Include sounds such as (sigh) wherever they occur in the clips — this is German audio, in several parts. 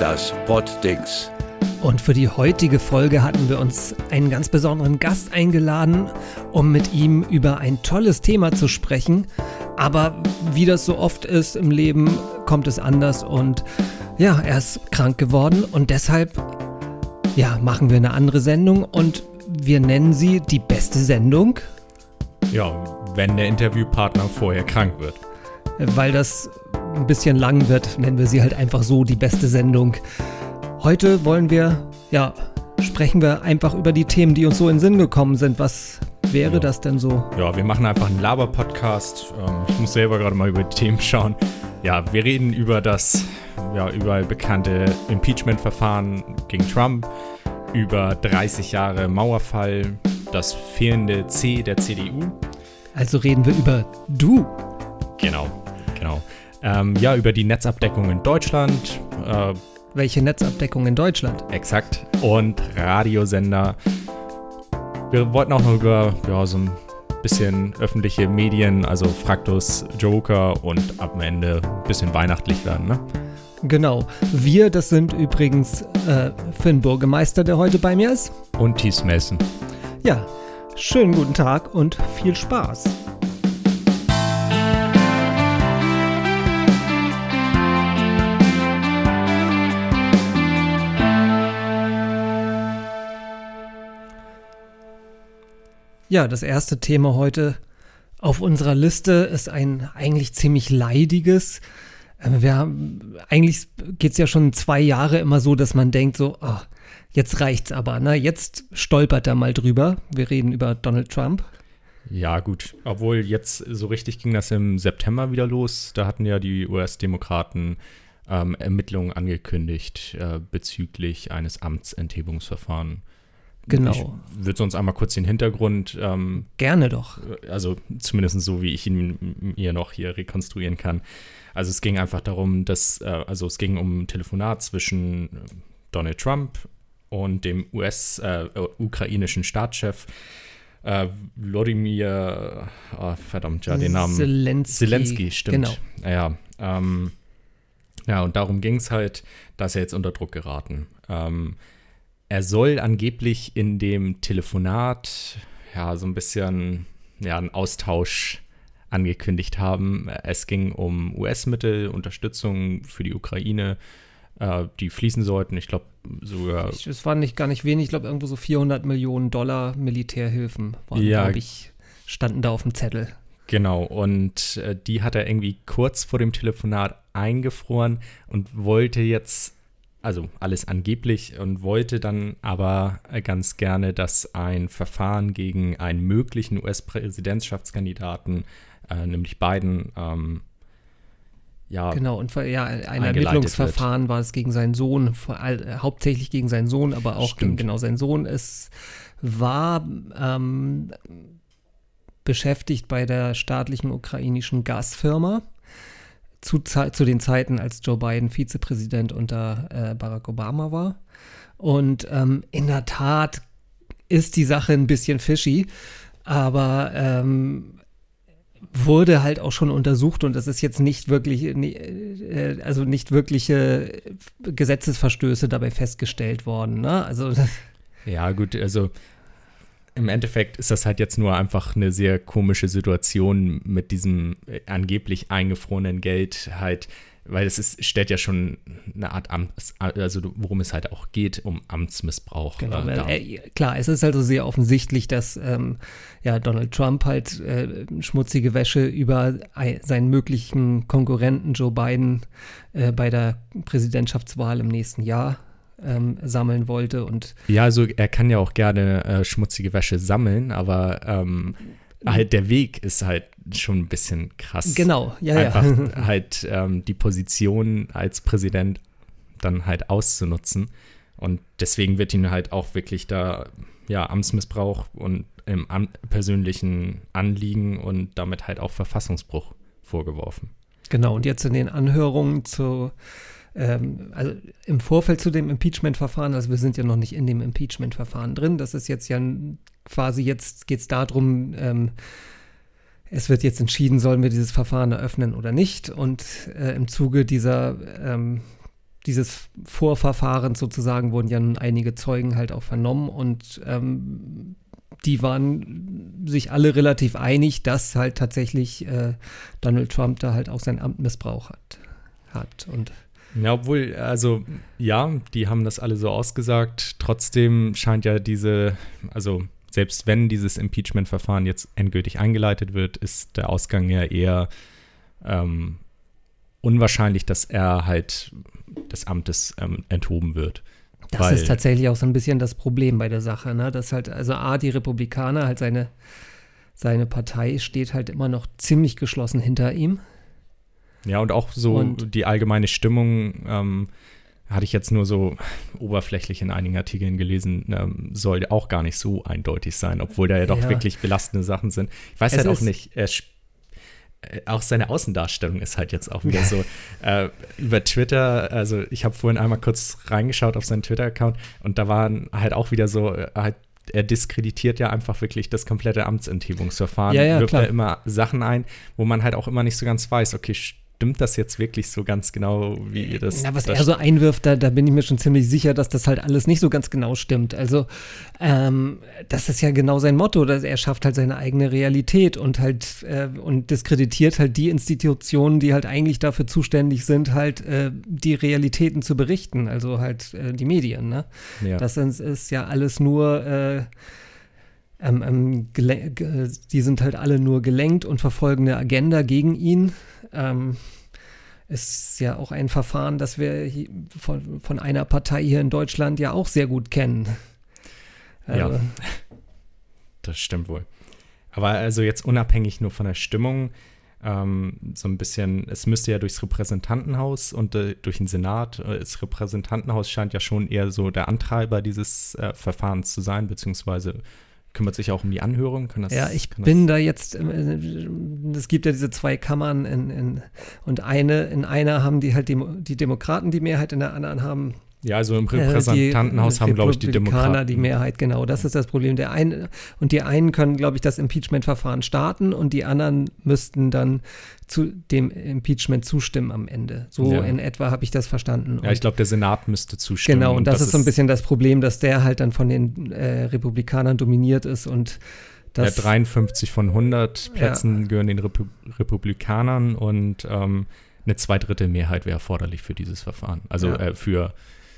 das Poddings. Und für die heutige Folge hatten wir uns einen ganz besonderen Gast eingeladen, um mit ihm über ein tolles Thema zu sprechen. Aber wie das so oft ist im Leben, kommt es anders und ja, er ist krank geworden und deshalb ja, machen wir eine andere Sendung und wir nennen sie die beste Sendung. Ja, wenn der Interviewpartner vorher krank wird. Weil das ein bisschen lang wird, nennen wir sie halt einfach so die beste Sendung. Heute wollen wir, ja, sprechen wir einfach über die Themen, die uns so in den Sinn gekommen sind. Was wäre Ja. das denn so? Ja, wir machen einfach einen Laber-Podcast. Ähm, ich muss selber gerade mal über die Themen schauen. Ja, wir reden über das ja, überall bekannte Impeachment-Verfahren gegen Trump, über 30 Jahre Mauerfall, das fehlende C der CDU. Also reden wir über du. Genau, genau. Ähm, ja, über die Netzabdeckung in Deutschland, äh, Welche Netzabdeckung in Deutschland? exakt, und Radiosender. Wir wollten auch noch über ja, so ein bisschen öffentliche Medien, also Fraktus, Joker und am Ende ein bisschen weihnachtlich werden, ne? Genau. Wir, das sind übrigens äh, Finn Burgemeister, der heute bei mir ist. Und Thies Mason. Ja, schönen guten Tag und viel Spaß. Ja, das erste Thema heute auf unserer Liste ist ein eigentlich ziemlich leidiges. Äh, Wir haben, eigentlich geht es ja schon zwei Jahre immer so, dass man denkt so, ah, jetzt reicht's aber, ne? Jetzt stolpert er mal drüber. Wir reden über Donald Trump. Ja, gut. Obwohl jetzt so richtig ging das im September wieder los. Da hatten ja die US-Demokraten ähm, Ermittlungen angekündigt äh, bezüglich eines Amtsenthebungsverfahrens. Genau. Ich würde sonst einmal kurz den Hintergrund ähm, Gerne doch. also zumindest so, wie ich ihn mir noch hier rekonstruieren kann. Also es ging einfach darum, dass, äh, also es ging um ein Telefonat zwischen äh, Donald Trump und dem US, äh, äh, ukrainischen Staatschef äh, Wladimir, ah, verdammt, ja, den Namen. Zelensky. Zelensky, stimmt. Genau. Ja, ähm, ja, und darum ging es halt, dass er jetzt unter Druck geraten. Ähm, er soll angeblich in dem Telefonat ja so ein bisschen ja, einen Austausch angekündigt haben. Es ging um US-Mittel, Unterstützung für die Ukraine, äh, die fließen sollten. Ich glaube sogar es war nicht gar nicht wenig, ich glaube irgendwo so 400 Millionen Dollar Militärhilfen waren, Ja. glaube ich, standen da auf dem Zettel. Genau, und äh, die hat er irgendwie kurz vor dem Telefonat eingefroren und wollte jetzt, also alles angeblich, und wollte dann aber ganz gerne, dass ein Verfahren gegen einen möglichen US-Präsidentschaftskandidaten, äh, nämlich Biden, ähm, ja, Genau, und ja, ein Ermittlungsverfahren war es gegen seinen Sohn, all, äh, hauptsächlich gegen seinen Sohn, aber auch gegen Stimmt. genau seinen Sohn. Es war ähm, beschäftigt bei der staatlichen ukrainischen Gasfirma zu, zu den Zeiten, als Joe Biden Vizepräsident unter äh, Barack Obama war. Und ähm, in der Tat ist die Sache ein bisschen fishy, aber ähm, wurde halt auch schon untersucht und das ist jetzt nicht wirklich, äh, also nicht wirkliche Gesetzesverstöße dabei festgestellt worden. Ne? Also (laughs) Ja, gut, also im Endeffekt ist das halt jetzt nur einfach eine sehr komische Situation mit diesem äh, angeblich eingefrorenen Geld halt, weil es ist, stellt ja schon eine Art Amts, also worum es halt auch geht, um Amtsmissbrauch. Genau, äh, dar. äh, klar, es ist also sehr offensichtlich, dass ähm, ja, Donald Trump halt äh, schmutzige Wäsche über ei- seinen möglichen Konkurrenten Joe Biden äh, bei der Präsidentschaftswahl im nächsten Jahr ähm, sammeln wollte. Und Ja, also er kann ja auch gerne äh, schmutzige Wäsche sammeln, aber ähm, halt der Weg ist halt schon ein bisschen krass. genau, ja, Einfach ja. (laughs) halt ähm, die Position als Präsident dann halt auszunutzen. Und deswegen wird ihn halt auch wirklich da, ja, Amtsmissbrauch und im am persönlichen Anliegen und damit halt auch Verfassungsbruch vorgeworfen. Genau, und jetzt in den Anhörungen zu, ähm, also im Vorfeld zu dem Impeachment-Verfahren, also wir sind ja noch nicht in dem Impeachment-Verfahren drin, das ist jetzt ja quasi, jetzt geht es darum, ähm, es wird jetzt entschieden, sollen wir dieses Verfahren eröffnen oder nicht. Und äh, im Zuge dieser ähm, dieses Vorverfahrens sozusagen wurden ja nun einige Zeugen halt auch vernommen und ähm, die waren sich alle relativ einig, dass halt tatsächlich äh, Donald Trump da halt auch sein Amt missbraucht hat. hat. Und ja, obwohl, also ja, die haben das alle so ausgesagt. Trotzdem scheint ja diese, also selbst wenn dieses Impeachment-Verfahren jetzt endgültig eingeleitet wird, ist der Ausgang ja eher ähm, unwahrscheinlich, dass er halt des Amtes ähm, enthoben wird. Das Weil, ist tatsächlich auch so ein bisschen das Problem bei der Sache, ne? Dass halt, also A, die Republikaner, halt seine, seine Partei steht halt immer noch ziemlich geschlossen hinter ihm. Ja, und auch so und, die allgemeine Stimmung, ähm, hatte ich jetzt nur so oberflächlich in einigen Artikeln gelesen, ähm, soll auch gar nicht so eindeutig sein, obwohl da ja doch ja. wirklich belastende Sachen sind. Ich weiß es halt auch nicht, er äh, auch seine Außendarstellung ist halt jetzt auch wieder (laughs) so. äh, über Twitter, also ich habe vorhin einmal kurz reingeschaut auf seinen Twitter-Account und da waren halt auch wieder so, äh, halt, er diskreditiert ja einfach wirklich das komplette Amtsenthebungsverfahren, ja, ja, wirft da immer Sachen ein, wo man halt auch immer nicht so ganz weiß, okay, stimmt das jetzt wirklich so ganz genau, wie ihr das. Na, was das er so einwirft, da, da bin ich mir schon ziemlich sicher, dass das halt alles nicht so ganz genau stimmt. Also, ähm, das ist ja genau sein Motto, dass er schafft halt seine eigene Realität und halt äh, und diskreditiert halt die Institutionen, die halt eigentlich dafür zuständig sind, halt äh, die Realitäten zu berichten, also halt äh, die Medien. Ne? Ja. Das ist, ist ja alles nur. Äh, ähm, ähm, die sind halt alle nur gelenkt und verfolgen eine Agenda gegen ihn. Ähm, ist ja auch ein Verfahren, das wir von, von, einer Partei hier in Deutschland ja auch sehr gut kennen. Also, ja, das stimmt wohl. Aber also jetzt unabhängig nur von der Stimmung, ähm, so ein bisschen, es müsste ja durchs Repräsentantenhaus und äh, durch den Senat. Äh, das Repräsentantenhaus scheint ja schon eher so der Antreiber dieses äh, Verfahrens zu sein, beziehungsweise kümmert sich auch um die Anhörung. Das, ja, ich bin da jetzt, äh, es gibt ja diese zwei Kammern in, in, und eine, in einer haben die halt die, die Demokraten die Mehrheit, in der anderen haben ja, also im äh, Repräsentantenhaus äh, haben, glaube ich, die Demokraten. die Mehrheit, genau. Das ist das Problem. Der eine, und die einen können, glaube ich, das Impeachment-Verfahren starten und die anderen müssten dann zu dem Impeachment zustimmen am Ende. So ja. in etwa habe ich das verstanden. Ja, ich glaube, der Senat müsste zustimmen. Genau, und, und das, das, ist so ein bisschen das Problem, dass der halt dann von den äh, Republikanern dominiert ist und das, ja, 53 von 100 Plätzen ja. gehören den Repu Republikanern und ähm, eine Zweidrittelmehrheit wäre erforderlich für dieses Verfahren. Also ja. äh, für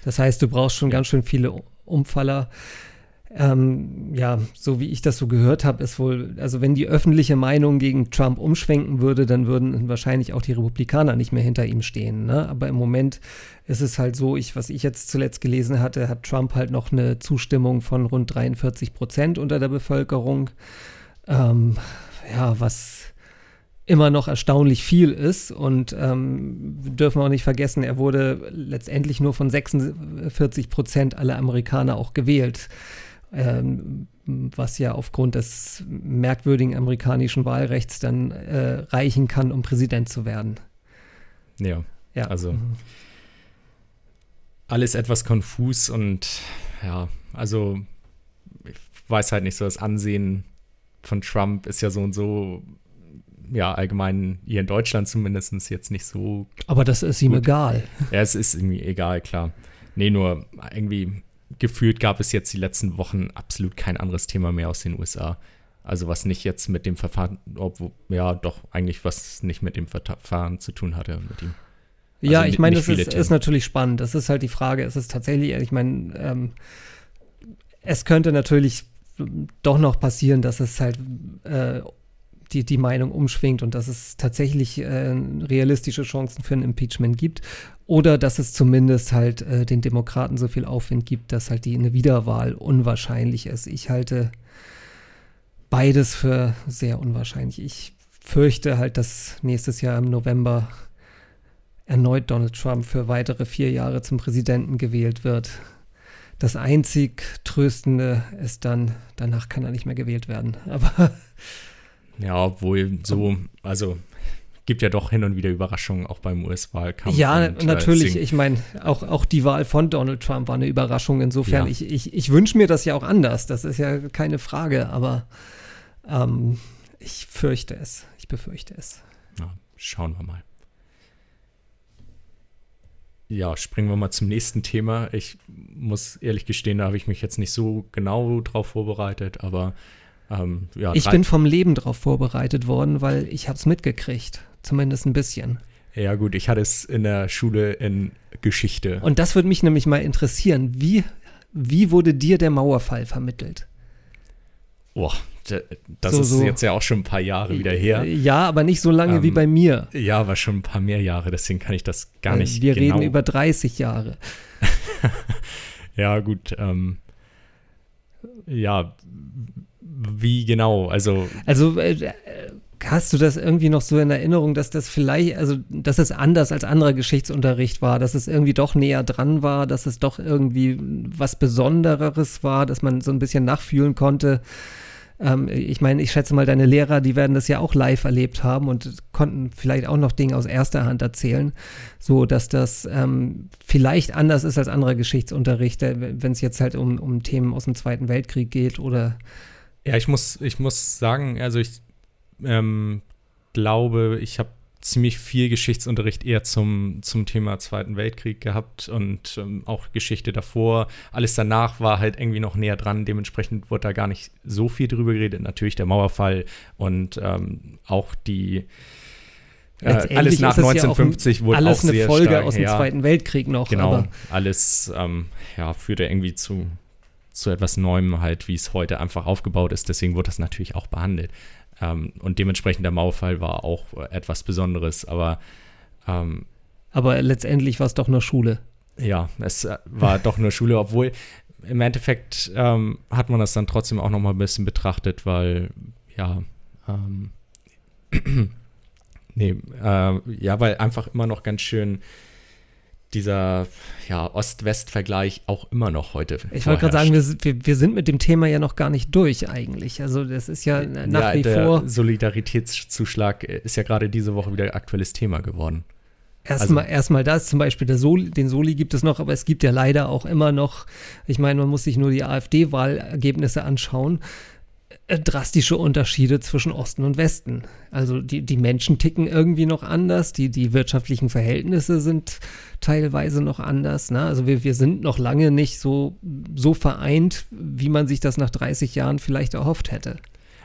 das heißt, du brauchst schon ja. ganz schön viele Umfaller. Ähm, ja, so wie ich das so gehört habe, ist wohl, also wenn die öffentliche Meinung gegen Trump umschwenken würde, dann würden wahrscheinlich auch die Republikaner nicht mehr hinter ihm stehen. Ne? Aber im Moment ist es halt so, ich, was ich jetzt zuletzt gelesen hatte, hat Trump halt noch eine Zustimmung von rund 43 Prozent unter der Bevölkerung. Ähm, ja, was immer noch erstaunlich viel ist. Und ähm, dürfen wir auch nicht vergessen, er wurde letztendlich nur von 46 Prozent aller Amerikaner auch gewählt. Ähm, was ja aufgrund des merkwürdigen amerikanischen Wahlrechts dann äh, reichen kann, um Präsident zu werden. Ja, ja. also mhm. alles etwas konfus und ja, also ich weiß halt nicht so, das Ansehen von Trump ist ja so und so ja, allgemein hier in Deutschland zumindest jetzt nicht so. Aber das ist ihm egal. Ja, es ist irgendwie egal, klar. Nee, nur irgendwie gefühlt gab es jetzt die letzten Wochen absolut kein anderes Thema mehr aus den USA. Also was nicht jetzt mit dem Verfahren, obwohl, ja, doch eigentlich was nicht mit dem Verfahren zu tun hatte mit ihm. Also ja, ich meine, das ist, ist, natürlich spannend. Das ist halt die Frage, es ist tatsächlich, ich meine, ähm, es könnte natürlich doch noch passieren, dass es halt äh, die, die Meinung umschwingt und dass es tatsächlich äh, realistische Chancen für ein Impeachment gibt. Oder dass es zumindest halt äh, den Demokraten so viel Aufwind gibt, dass halt die eine Wiederwahl unwahrscheinlich ist. Ich halte beides für sehr unwahrscheinlich. Ich fürchte halt, dass nächstes Jahr im November erneut Donald Trump für weitere vier Jahre zum Präsidenten gewählt wird. Das einzig Tröstende ist dann, danach kann er nicht mehr gewählt werden. Aber ja, obwohl so, also gibt ja doch hin und wieder Überraschungen, auch beim US-Wahlkampf. Ja, und, äh, natürlich. Äh, ich meine, auch, auch die Wahl von Donald Trump war eine Überraschung. Insofern, ja. ich, ich, ich wünsche mir das ja auch anders. Das ist ja keine Frage, aber ähm, ich fürchte es. Ich befürchte es. Ja, schauen wir mal. ja, springen wir mal zum nächsten Thema. Ich muss ehrlich gestehen, da habe ich mich jetzt nicht so genau drauf vorbereitet, aber ähm, ja. Ich bin vom Leben drauf vorbereitet worden, weil ich habe es mitgekriegt, zumindest ein bisschen. Ja gut, ich hatte es in der Schule in Geschichte. Und das würde mich nämlich mal interessieren. Wie, wie wurde dir der Mauerfall vermittelt? Boah, das So, ist jetzt ja auch schon ein paar Jahre wieder her. Ja, aber nicht so lange wie Ähm, bei mir. Ja, aber schon ein paar mehr Jahre, deswegen kann ich das gar Weil nicht Wir genau. reden über 30 Jahre. (laughs) ja, gut. Ähm, ja, wie genau? Also, Also äh, hast du das irgendwie noch so in Erinnerung, dass das vielleicht, also dass es anders als anderer Geschichtsunterricht war, dass es irgendwie doch näher dran war, dass es doch irgendwie was Besondereres war, dass man so ein bisschen nachfühlen konnte. Ähm, ich meine, ich schätze mal, deine Lehrer, die werden das ja auch live erlebt haben und konnten vielleicht auch noch Dinge aus erster Hand erzählen, so dass das ähm, vielleicht anders ist als anderer Geschichtsunterricht, wenn es jetzt halt um, um Themen aus dem Zweiten Weltkrieg geht oder ja, ich muss, ich muss sagen, also ich ähm, glaube, ich habe ziemlich viel Geschichtsunterricht eher zum, zum Thema Zweiten Weltkrieg gehabt und ähm, auch Geschichte davor. Alles danach war halt irgendwie noch näher dran. Dementsprechend wurde da gar nicht so viel drüber geredet. Natürlich der Mauerfall und ähm, auch die äh, alles nach ist es ja auch 1950 wurde alles auch eine sehr Folge stark, aus dem ja, Zweiten Weltkrieg noch. Genau, Aber alles ähm, ja, führte irgendwie zu, zu etwas Neuem halt, wie es heute einfach aufgebaut ist. Deswegen wurde das natürlich auch behandelt. Ähm, und dementsprechend der Mauerfall war auch etwas Besonderes. Aber ähm, aber letztendlich war es doch nur Schule. ja, es äh, war doch nur Schule, obwohl im Endeffekt ähm, hat man das dann trotzdem auch noch mal ein bisschen betrachtet, weil ja, ähm, (clears throat) nee, äh, ja, weil einfach immer noch ganz schön dieser ja, Ost-West-Vergleich auch immer noch heute Ich wollte gerade sagen, wir, sind- wir, sind mit dem Thema ja noch gar nicht durch eigentlich. Also das ist ja nach ja, wie der vor Solidaritätszuschlag ist ja gerade diese Woche wieder aktuelles Thema geworden. erstmal erstmal das, zum Beispiel Soli, den Soli gibt es noch, aber es gibt ja leider auch immer noch, ich meine, man muss sich nur die AfD-Wahlergebnisse anschauen, äh, drastische Unterschiede zwischen Osten und Westen. Also die, die Menschen ticken irgendwie noch anders, die, die wirtschaftlichen Verhältnisse sind teilweise noch anders. Ne? Also wir, wir sind noch lange nicht so, so vereint, wie man sich das nach 30 Jahren vielleicht erhofft hätte.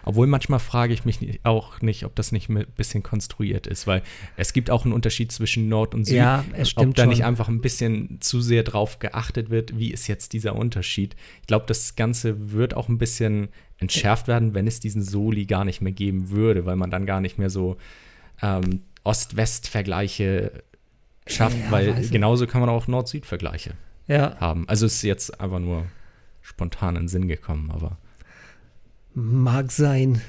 Obwohl manchmal frage ich mich nicht- auch nicht, ob das nicht ein bisschen konstruiert ist, weil es gibt auch einen Unterschied zwischen Nord und Süd. Ja, es ob stimmt da schon. nicht einfach ein bisschen zu sehr drauf geachtet wird, wie ist jetzt dieser Unterschied. Ich glaube, das Ganze wird auch ein bisschen entschärft werden, wenn es diesen Soli gar nicht mehr geben würde, weil man dann gar nicht mehr so ähm, Ost-West-Vergleiche schafft, Ja, weil genauso kann man auch Nord-Süd-Vergleiche Ja, haben. Also es ist jetzt einfach nur spontan in den Sinn gekommen, aber Mag sein.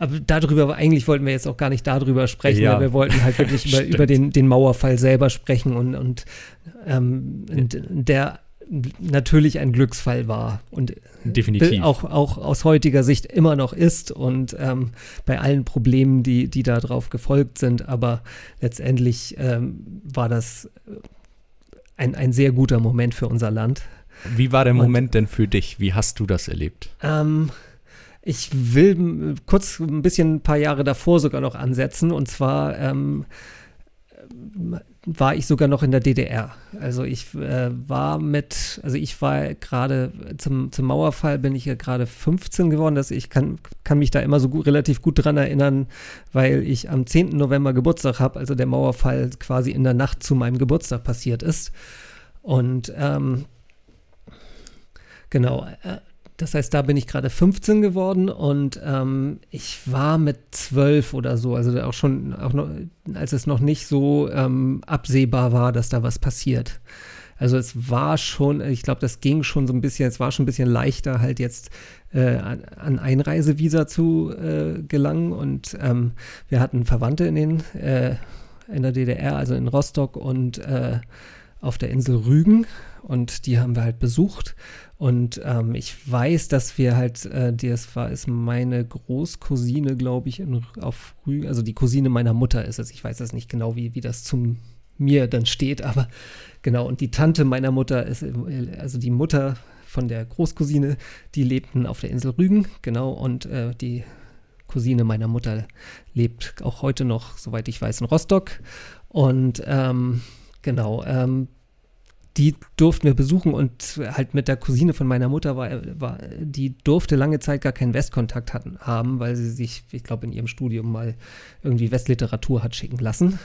Aber darüber, eigentlich wollten wir jetzt auch gar nicht darüber sprechen, Ja. weil wir wollten halt wirklich (laughs) über, über den, den Mauerfall selber sprechen und, und, ähm, und der natürlich ein Glücksfall war und definitiv. auch, auch aus heutiger Sicht immer noch ist und ähm, bei allen Problemen, die, die darauf gefolgt sind, aber letztendlich ähm, war das ein, ein sehr guter Moment für unser Land. Wie war der Und- Moment denn für dich? Wie hast du das erlebt? Ähm, ich will m- kurz ein bisschen ein paar Jahre davor sogar noch ansetzen. Und zwar ähm, war ich sogar noch in der DDR. Also ich äh, war mit, also ich war gerade zum, zum Mauerfall bin ich ja gerade 15 geworden. Das, ich kann, kann mich da immer so gut, relativ gut dran erinnern, weil ich am 10. November Geburtstag habe, also der Mauerfall quasi in der Nacht zu meinem Geburtstag passiert ist. Und ähm, Genau. äh, Das heißt, da bin ich gerade 15 geworden und ähm, ich war mit 12 oder so, also auch schon, auch noch, als es noch nicht so ähm, absehbar war, dass da was passiert. Also es war schon, ich glaube, das ging schon so ein bisschen, es war schon ein bisschen leichter, halt jetzt äh, an, Einreisevisa zu äh, gelangen. Und ähm, wir hatten Verwandte in den äh, in der DDR, also in Rostock und äh, auf der Insel Rügen. Und die haben wir halt besucht. Und ähm, ich weiß, dass wir halt, äh, das war, ist meine Großcousine, glaube ich, in, auf Rügen, also die Cousine meiner Mutter ist es. Ich weiß das nicht genau, wie, wie das zum mir dann steht, aber (laughs) genau. Und die Tante meiner Mutter ist, äh, also die Mutter von der Großcousine, die lebten auf der Insel Rügen, genau. Und äh, die Cousine meiner Mutter lebt auch heute noch, soweit ich weiß, in Rostock. Und ähm, genau, ähm, die durften wir besuchen und halt mit der Cousine von meiner Mutter war, war die durfte lange Zeit gar keinen Westkontakt hatten, haben, weil sie sich, ich glaube, in ihrem Studium mal irgendwie Westliteratur hat schicken lassen.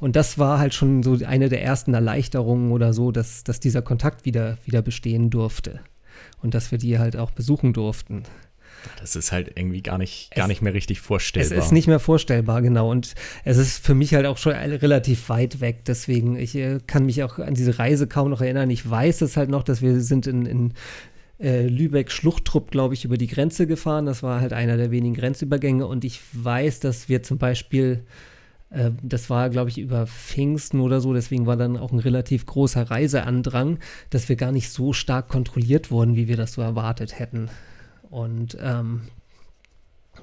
Und das war halt schon so eine der ersten Erleichterungen oder so, dass, dass dieser Kontakt wieder, wieder bestehen durfte. Und dass wir die halt auch besuchen durften. Das ist halt irgendwie gar nicht, gar nicht mehr richtig vorstellbar. Es ist nicht mehr vorstellbar, genau. Und es ist für mich halt auch schon relativ weit weg. Deswegen, ich äh, kann mich auch an diese Reise kaum noch erinnern. Ich weiß es halt noch, dass wir sind in, in äh, Lübeck-Schluchtrupp, glaube ich, über die Grenze gefahren. Das war halt einer der wenigen Grenzübergänge. Und ich weiß, dass wir zum Beispiel äh, das war, glaube ich, über Pfingsten oder so, deswegen war dann auch ein relativ großer Reiseandrang, dass wir gar nicht so stark kontrolliert wurden, wie wir das so erwartet hätten. Und ähm,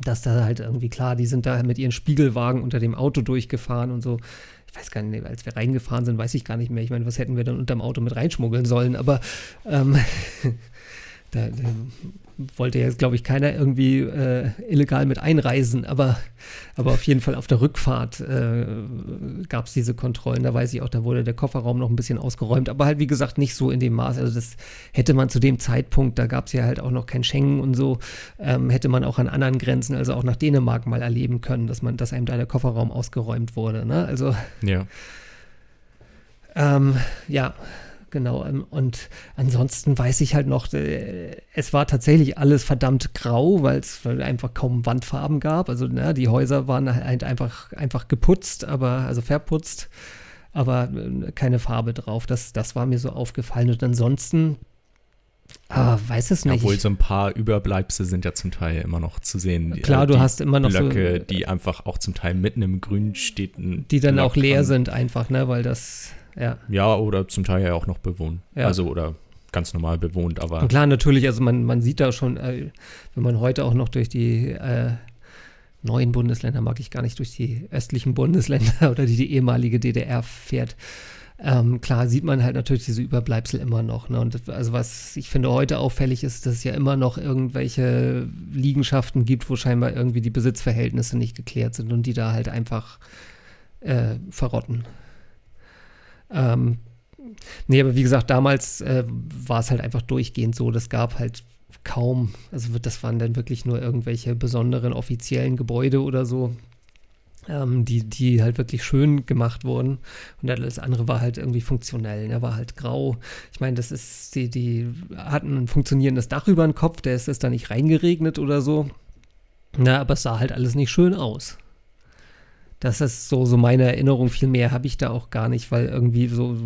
dass da halt irgendwie klar, die sind da mit ihren Spiegelwagen unter dem Auto durchgefahren und so. Ich weiß gar nicht, als wir reingefahren sind, weiß ich gar nicht mehr. Ich meine, was hätten wir dann unterm Auto mit reinschmuggeln sollen? Aber ähm, (laughs) da, da, wollte jetzt, glaube ich, keiner irgendwie äh, illegal mit einreisen, aber, aber auf jeden Fall auf der Rückfahrt äh, gab es diese Kontrollen. Da weiß ich auch, da wurde der Kofferraum noch ein bisschen ausgeräumt, aber halt, wie gesagt, nicht so in dem Maß. Also das hätte man zu dem Zeitpunkt, da gab es ja halt auch noch kein Schengen und so, ähm, hätte man auch an anderen Grenzen, also auch nach Dänemark mal erleben können, dass man, dass einem da der Kofferraum ausgeräumt wurde. Ne? Also ja. Ähm, ja, genau. Ähm, und ansonsten weiß ich halt noch, äh, es war tatsächlich alles verdammt grau, weil es einfach kaum Wandfarben gab. Also na, die Häuser waren halt einfach, einfach geputzt, aber also verputzt, aber äh, keine Farbe drauf. Das, das war mir so aufgefallen. Und ansonsten Ah, weiß es nicht. Obwohl so ein paar Überbleibsel sind ja zum Teil immer noch zu sehen. Klar, du hast immer noch Blöcke, so, die einfach auch zum Teil mitten im Grün stehen. Die dann auch leer sind einfach, ne, weil das ja. Ja, oder zum Teil ja auch noch bewohnt. Ja. Also, oder ganz normal bewohnt, aber. Und klar, natürlich, also man, man sieht da schon, äh, wenn man heute auch noch durch die äh, neuen Bundesländer, mag ich gar nicht, durch die östlichen Bundesländer (laughs) oder die, die ehemalige DDR fährt, ähm, klar sieht man halt natürlich diese Überbleibsel immer noch. Ne? Und also was ich finde heute auffällig ist, dass es ja immer noch irgendwelche Liegenschaften gibt, wo scheinbar irgendwie die Besitzverhältnisse nicht geklärt sind und die da halt einfach äh, verrotten. Ähm, nee, aber wie gesagt, damals äh, war es halt einfach durchgehend so, das gab halt kaum, also das waren dann wirklich nur irgendwelche besonderen offiziellen Gebäude oder so, ähm, die, die halt wirklich schön gemacht wurden. Und alles andere war halt irgendwie funktionell, ne? war halt grau. Ich meine, das ist, die, die hatten ein funktionierendes Dach über den Kopf, der ist, ist da nicht reingeregnet oder so. Na, aber es sah halt alles nicht schön aus. Das ist so, so meine Erinnerung. Viel mehr habe ich da auch gar nicht, weil irgendwie so,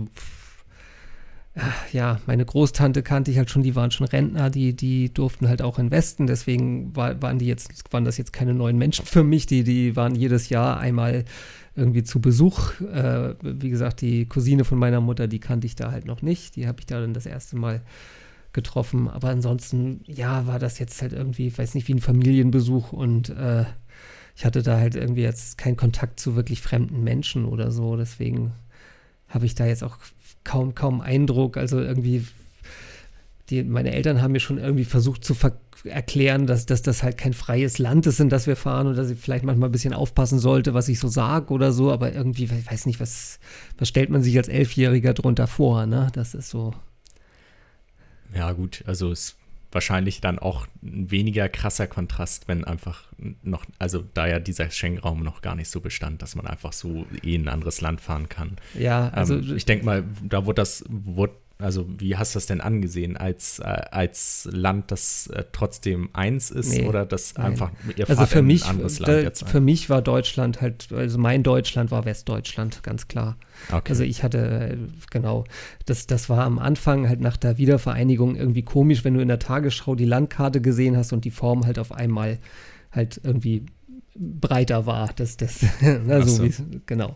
ja, meine Großtante kannte ich halt schon, die waren schon Rentner, die, die durften halt auch in Westen, deswegen war, waren die jetzt, waren das jetzt keine neuen Menschen für mich, die, die waren jedes Jahr einmal irgendwie zu Besuch. Äh, wie gesagt, die Cousine von meiner Mutter, die kannte ich da halt noch nicht. Die habe ich da dann das erste Mal getroffen. Aber ansonsten, ja, war das jetzt halt irgendwie, weiß nicht, wie ein Familienbesuch und äh, ich hatte da halt irgendwie jetzt keinen Kontakt zu wirklich fremden Menschen oder so. Deswegen habe ich da jetzt auch kaum, kaum Eindruck. Also irgendwie, die, meine Eltern haben mir schon irgendwie versucht zu erklären, dass, dass das halt kein freies Land ist, in das wir fahren und dass ich vielleicht manchmal ein bisschen aufpassen sollte, was ich so sage oder so. Aber irgendwie, ich weiß nicht, was, was stellt man sich als Elfjähriger drunter vor, ne? Das ist so. Ja, gut, also es wahrscheinlich dann auch ein weniger krasser Kontrast, wenn einfach noch, also da ja dieser Schengen-Raum noch gar nicht so bestand, dass man einfach so eh in ein anderes Land fahren kann. Ja, also ähm, ich denke mal, da wurde das, wurde also wie hast du das denn angesehen? Als, äh, als Land, das äh, trotzdem eins ist nee, oder das nein. einfach ihr also für mich, ein anderes Land da, jetzt? Für mich war Deutschland halt, also mein Deutschland war Westdeutschland, ganz klar. Okay. Also ich hatte, genau, das, das war am Anfang halt nach der Wiedervereinigung irgendwie komisch, wenn du in der Tagesschau die Landkarte gesehen hast und die Form halt auf einmal halt irgendwie breiter war. Das, das, (laughs) na, so, so. genau.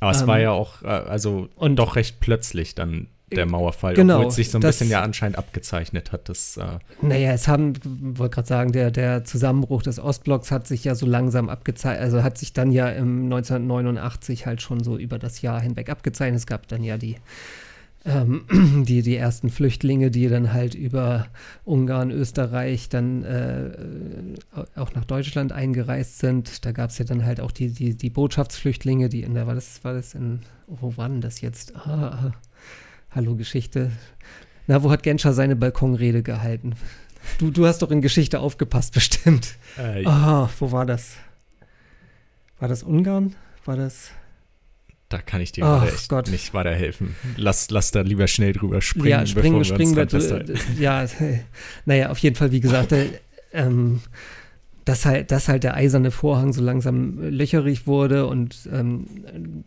Aber es ähm, war ja auch, äh, also und doch recht plötzlich dann der Mauerfall, genau, obwohl es sich so ein das, bisschen ja anscheinend abgezeichnet hat. Das, äh naja, es haben, wollte gerade sagen, der, der Zusammenbruch des Ostblocks hat sich ja so langsam abgezeichnet, also hat sich dann ja im 1989 halt schon so über das Jahr hinweg abgezeichnet. Es gab dann ja die, ähm, (clears throat) die, die ersten Flüchtlinge, die dann halt über Ungarn, Österreich dann äh, auch nach Deutschland eingereist sind. Da gab es ja dann halt auch die, die, die Botschaftsflüchtlinge, die in der, war das, war das in, wo war denn das jetzt? Ah, Hallo Geschichte. Na, wo hat Genscher seine Balkonrede gehalten? Du, du hast doch in Geschichte aufgepasst, (laughs) bestimmt. Äh, Ah, wo war das? War das Ungarn? War das? Da kann ich dir gerade echt Gott. nicht weiterhelfen. Lass, lass da lieber schnell drüber springen, ja, springen, bevor wir springen uns wir. dran festhalten. Ja, (laughs) naja, auf jeden Fall, wie gesagt, äh, ähm, dass halt, dass halt der eiserne Vorhang so langsam löcherig wurde und ähm,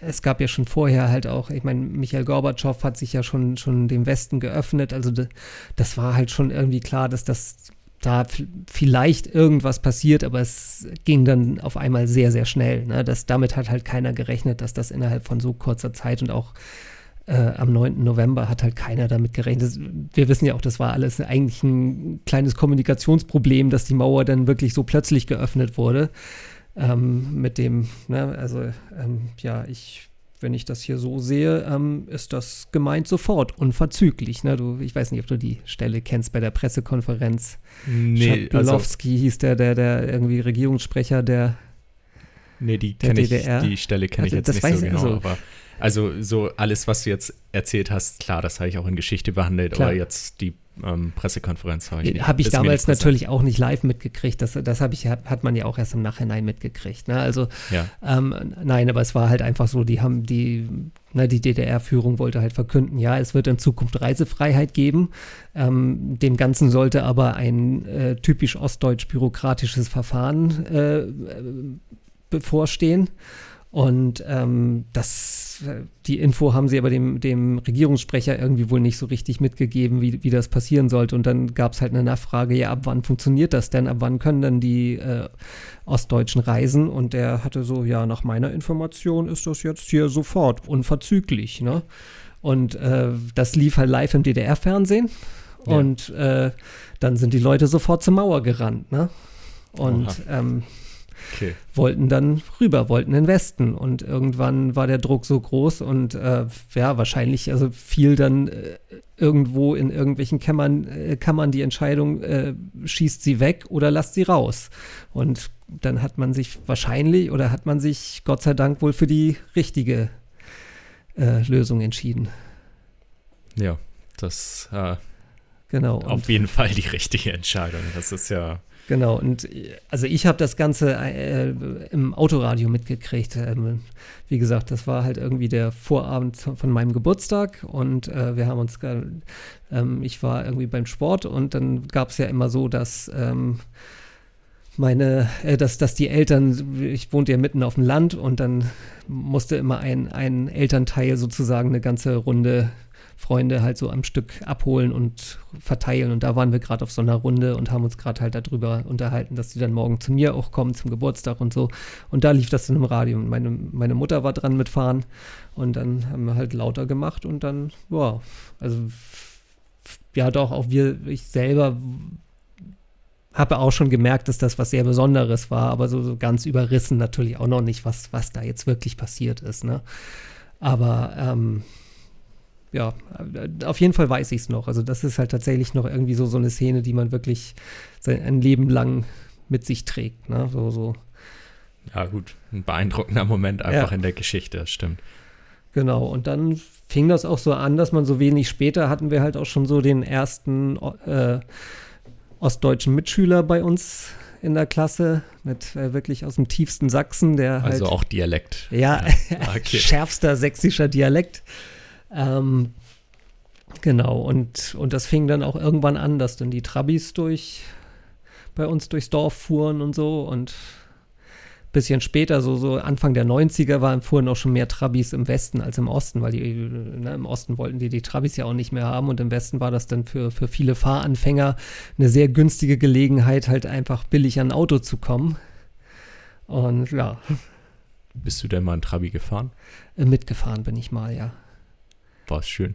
es gab ja schon vorher halt auch, ich meine, Michael Gorbatschow hat sich ja schon, schon dem Westen geöffnet, also das war halt schon irgendwie klar, dass das da vielleicht irgendwas passiert, aber es ging dann auf einmal sehr, sehr schnell. Ne? Das, damit hat halt keiner gerechnet, dass das innerhalb von so kurzer Zeit und auch äh, am 9. November hat halt keiner damit gerechnet. Das, wir wissen ja auch, das war alles eigentlich ein kleines Kommunikationsproblem, dass die Mauer dann wirklich so plötzlich geöffnet wurde. Ähm, mit dem, ne, also ähm, ja, ich, wenn ich das hier so sehe, ähm, ist das gemeint sofort, unverzüglich. Ne? Du, ich weiß nicht, ob du die Stelle kennst bei der Pressekonferenz. Nee, also, Schabulowski hieß der, der, der irgendwie Regierungssprecher der nee, die kenne ich, die Stelle kenne ich Also, jetzt nicht so genau, also- aber also so alles, was du jetzt erzählt hast, klar, das habe ich auch in Geschichte behandelt, Klar. aber jetzt die ähm, Pressekonferenz habe ich nicht. Habe ich damals natürlich auch nicht live mitgekriegt. Das, das habe ich, hat man ja auch erst im Nachhinein mitgekriegt. Ne? Also Ja, ähm, nein, aber es war halt einfach so, die haben die, ne, die DDR-Führung wollte halt verkünden, ja, es wird in Zukunft Reisefreiheit geben. Ähm, dem Ganzen sollte aber ein äh, typisch ostdeutsch-bürokratisches Verfahren äh, äh, bevorstehen. Und ähm, das, äh, die Info haben sie aber dem, dem Regierungssprecher irgendwie wohl nicht so richtig mitgegeben, wie, wie das passieren sollte. Und dann gab es halt eine Nachfrage, ja, ab wann funktioniert das denn? Ab wann können dann die äh, Ostdeutschen reisen? Und der hatte so, ja, nach meiner Information ist das jetzt hier sofort, unverzüglich. Ne? Und äh, das lief halt live im DDR-Fernsehen. Ja. Und äh, dann sind die Leute sofort zur Mauer gerannt. Ne? Und ähm, okay. wollten dann rüber, wollten in den Westen. Und irgendwann war der Druck so groß und äh, ja, wahrscheinlich, also fiel dann äh, irgendwo in irgendwelchen Kammern, äh, Kammern die Entscheidung, äh, schießt sie weg oder lasst sie raus. Und dann hat man sich wahrscheinlich oder hat man sich Gott sei Dank wohl für die richtige äh, Lösung entschieden. Ja, das äh, Genau. Auf jeden Fall die richtige Entscheidung. Das ist ja, Genau, und äh, also ich habe das Ganze äh, im Autoradio mitgekriegt. Ähm, wie gesagt, das war halt irgendwie der Vorabend von meinem Geburtstag und äh, wir haben uns, ähm, ich war irgendwie beim Sport und dann gab es ja immer so, dass ähm, meine, äh, dass, dass die Eltern, ich wohnte ja mitten auf dem Land und dann musste immer ein, ein Elternteil sozusagen eine ganze Runde Freunde halt so am Stück abholen und verteilen. Und da waren wir gerade auf so einer Runde und haben uns gerade halt darüber unterhalten, dass die dann morgen zu mir auch kommen zum Geburtstag und so. Und da lief das dann im Radio. Und meine, meine Mutter war dran mitfahren und dann haben wir halt lauter gemacht und dann, wow, also ja doch, auch wir, ich selber habe auch schon gemerkt, dass das was sehr Besonderes war, aber so, so ganz überrissen natürlich auch noch nicht, was, was da jetzt wirklich passiert ist. Ne? Aber ähm, ja, äh, auf jeden Fall weiß ich es noch. Also das ist halt tatsächlich noch irgendwie so, so eine Szene, die man wirklich sein ein Leben lang mit sich trägt. Ne? So, so. ja gut, ein beeindruckender Moment einfach Ja. in der Geschichte, das stimmt. Genau, und dann fing das auch so an, dass man so wenig später hatten wir halt auch schon so den ersten äh, ostdeutschen Mitschüler bei uns in der Klasse mit äh, wirklich aus dem tiefsten Sachsen, der halt Also auch Dialekt. ja, (laughs) okay. (laughs) schärfster sächsischer Dialekt. Ähm, genau, und, und das fing dann auch irgendwann an, dass dann die Trabis durch bei uns durchs Dorf fuhren und so und bisschen später, so, so Anfang der 90er, waren, fuhren auch schon mehr Trabis im Westen als im Osten, weil die, ne, im Osten wollten die die Trabis ja auch nicht mehr haben und im Westen war das dann für, für viele Fahranfänger eine sehr günstige Gelegenheit, halt einfach billig an ein Auto zu kommen. Und ja, Bist du denn mal in Trabi gefahren? äh, mitgefahren bin ich mal, ja. War es schön.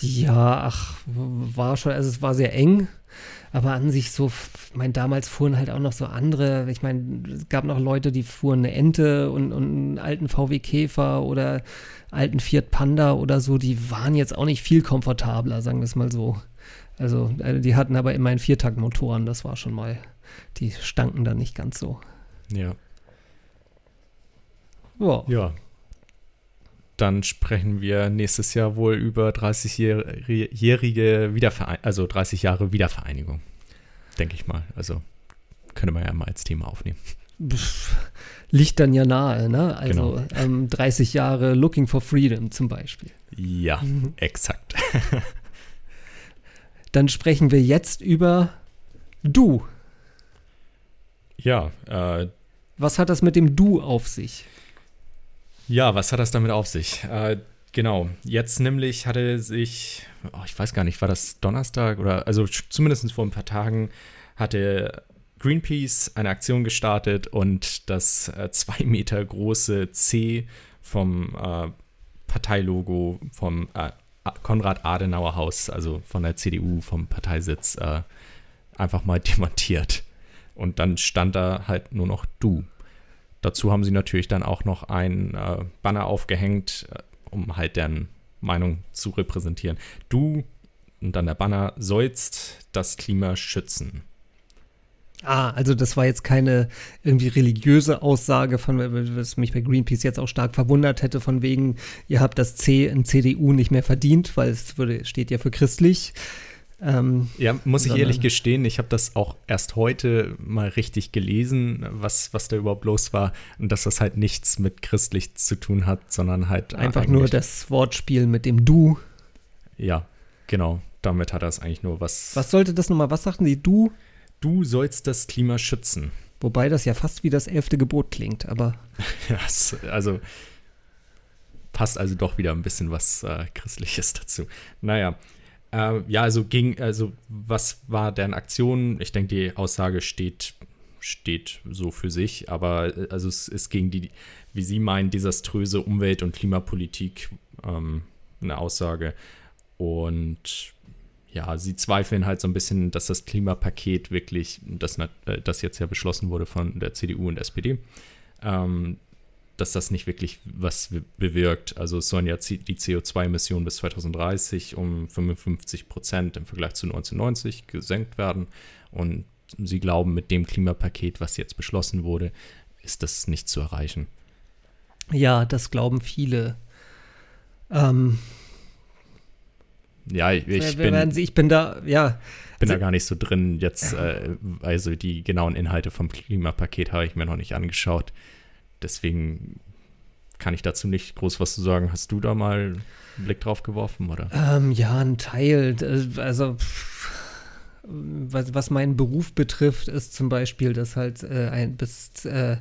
Ja, ach, war schon, also es war sehr eng, aber an sich so, ich meine, damals fuhren halt auch noch so andere, ich meine, es gab noch Leute, die fuhren eine Ente und, und einen alten VW Käfer oder alten Fiat Panda oder so, die waren jetzt auch nicht viel komfortabler, sagen wir es mal so. Also, äh, die hatten aber immerhin Viertaktmotoren, das war schon mal, die stanken dann nicht ganz so. Ja. Ja, Ja. Dann sprechen wir nächstes Jahr wohl über 30-jährige Wiedervereinigung, also 30 Jahre Wiedervereinigung. Denke ich mal. Also könnte man ja mal als Thema aufnehmen. Liegt dann ja nahe, ne? Also genau. ähm, 30 Jahre Looking for Freedom zum Beispiel. Ja, mhm. exakt. (laughs) dann sprechen wir jetzt über Du. Ja. Äh, was hat das mit dem Du auf sich? Ja, was hat das damit auf sich? Äh, genau, jetzt nämlich hatte sich, oh, ich weiß gar nicht, war das Donnerstag oder, also zumindest vor ein paar Tagen hatte Greenpeace eine Aktion gestartet und das äh, zwei Meter große C vom äh, Parteilogo vom äh, Konrad-Adenauer-Haus, also von der CDU, vom Parteisitz, äh, einfach mal demontiert. Und dann stand da halt nur noch du. Dazu haben sie natürlich dann auch noch ein äh, Banner aufgehängt, äh, um halt deren Meinung zu repräsentieren. Du und dann der Banner sollst das Klima schützen. Ah, also das war jetzt keine irgendwie religiöse Aussage, von was mich bei Greenpeace jetzt auch stark verwundert hätte, von wegen, ihr habt das C in CDU nicht mehr verdient, weil es würde, steht ja für christlich. Ähm, ja, muss ich ehrlich gestehen, ich habe das auch erst heute mal richtig gelesen, was, was da überhaupt los war und dass das halt nichts mit christlich zu tun hat, sondern halt einfach nur das Wortspiel mit dem Du. Ja, genau. Damit hat er es eigentlich nur was. Was sollte das nochmal? Was sagten die? Du? Du sollst das Klima schützen. Wobei das ja fast wie das elfte Gebot klingt, aber. (laughs) ja, also passt also doch wieder ein bisschen was äh, Christliches dazu. Naja, äh, ja, also ging, also was war deren Aktion? Ich denke, die Aussage steht, steht so für sich, aber äh, also es ist gegen die, wie Sie meinen, desaströse Umwelt- und Klimapolitik ähm, eine Aussage. Und ja, sie zweifeln halt so ein bisschen, dass das Klimapaket wirklich, das, äh, das jetzt ja beschlossen wurde von der CDU und SPD, ähm, dass das nicht wirklich was bewirkt. Also es sollen ja die CO2-Emissionen bis 2030 um 55 Prozent im Vergleich zu 1990 gesenkt werden. Und sie glauben, mit dem Klimapaket, was jetzt beschlossen wurde, ist das nicht zu erreichen. Ja, das glauben viele. Ähm, ja, ich, ich bin, Sie, ich bin da, ja. Bin da gar nicht so drin jetzt, äh, also die genauen Inhalte vom Klimapaket habe ich mir noch nicht angeschaut. Deswegen kann ich dazu nicht groß was zu sagen. Hast du da mal einen Blick drauf geworfen, oder? Ähm, ja, ein Teil. Also, was, was meinen Beruf betrifft, ist zum Beispiel, dass halt äh, ein, bis äh,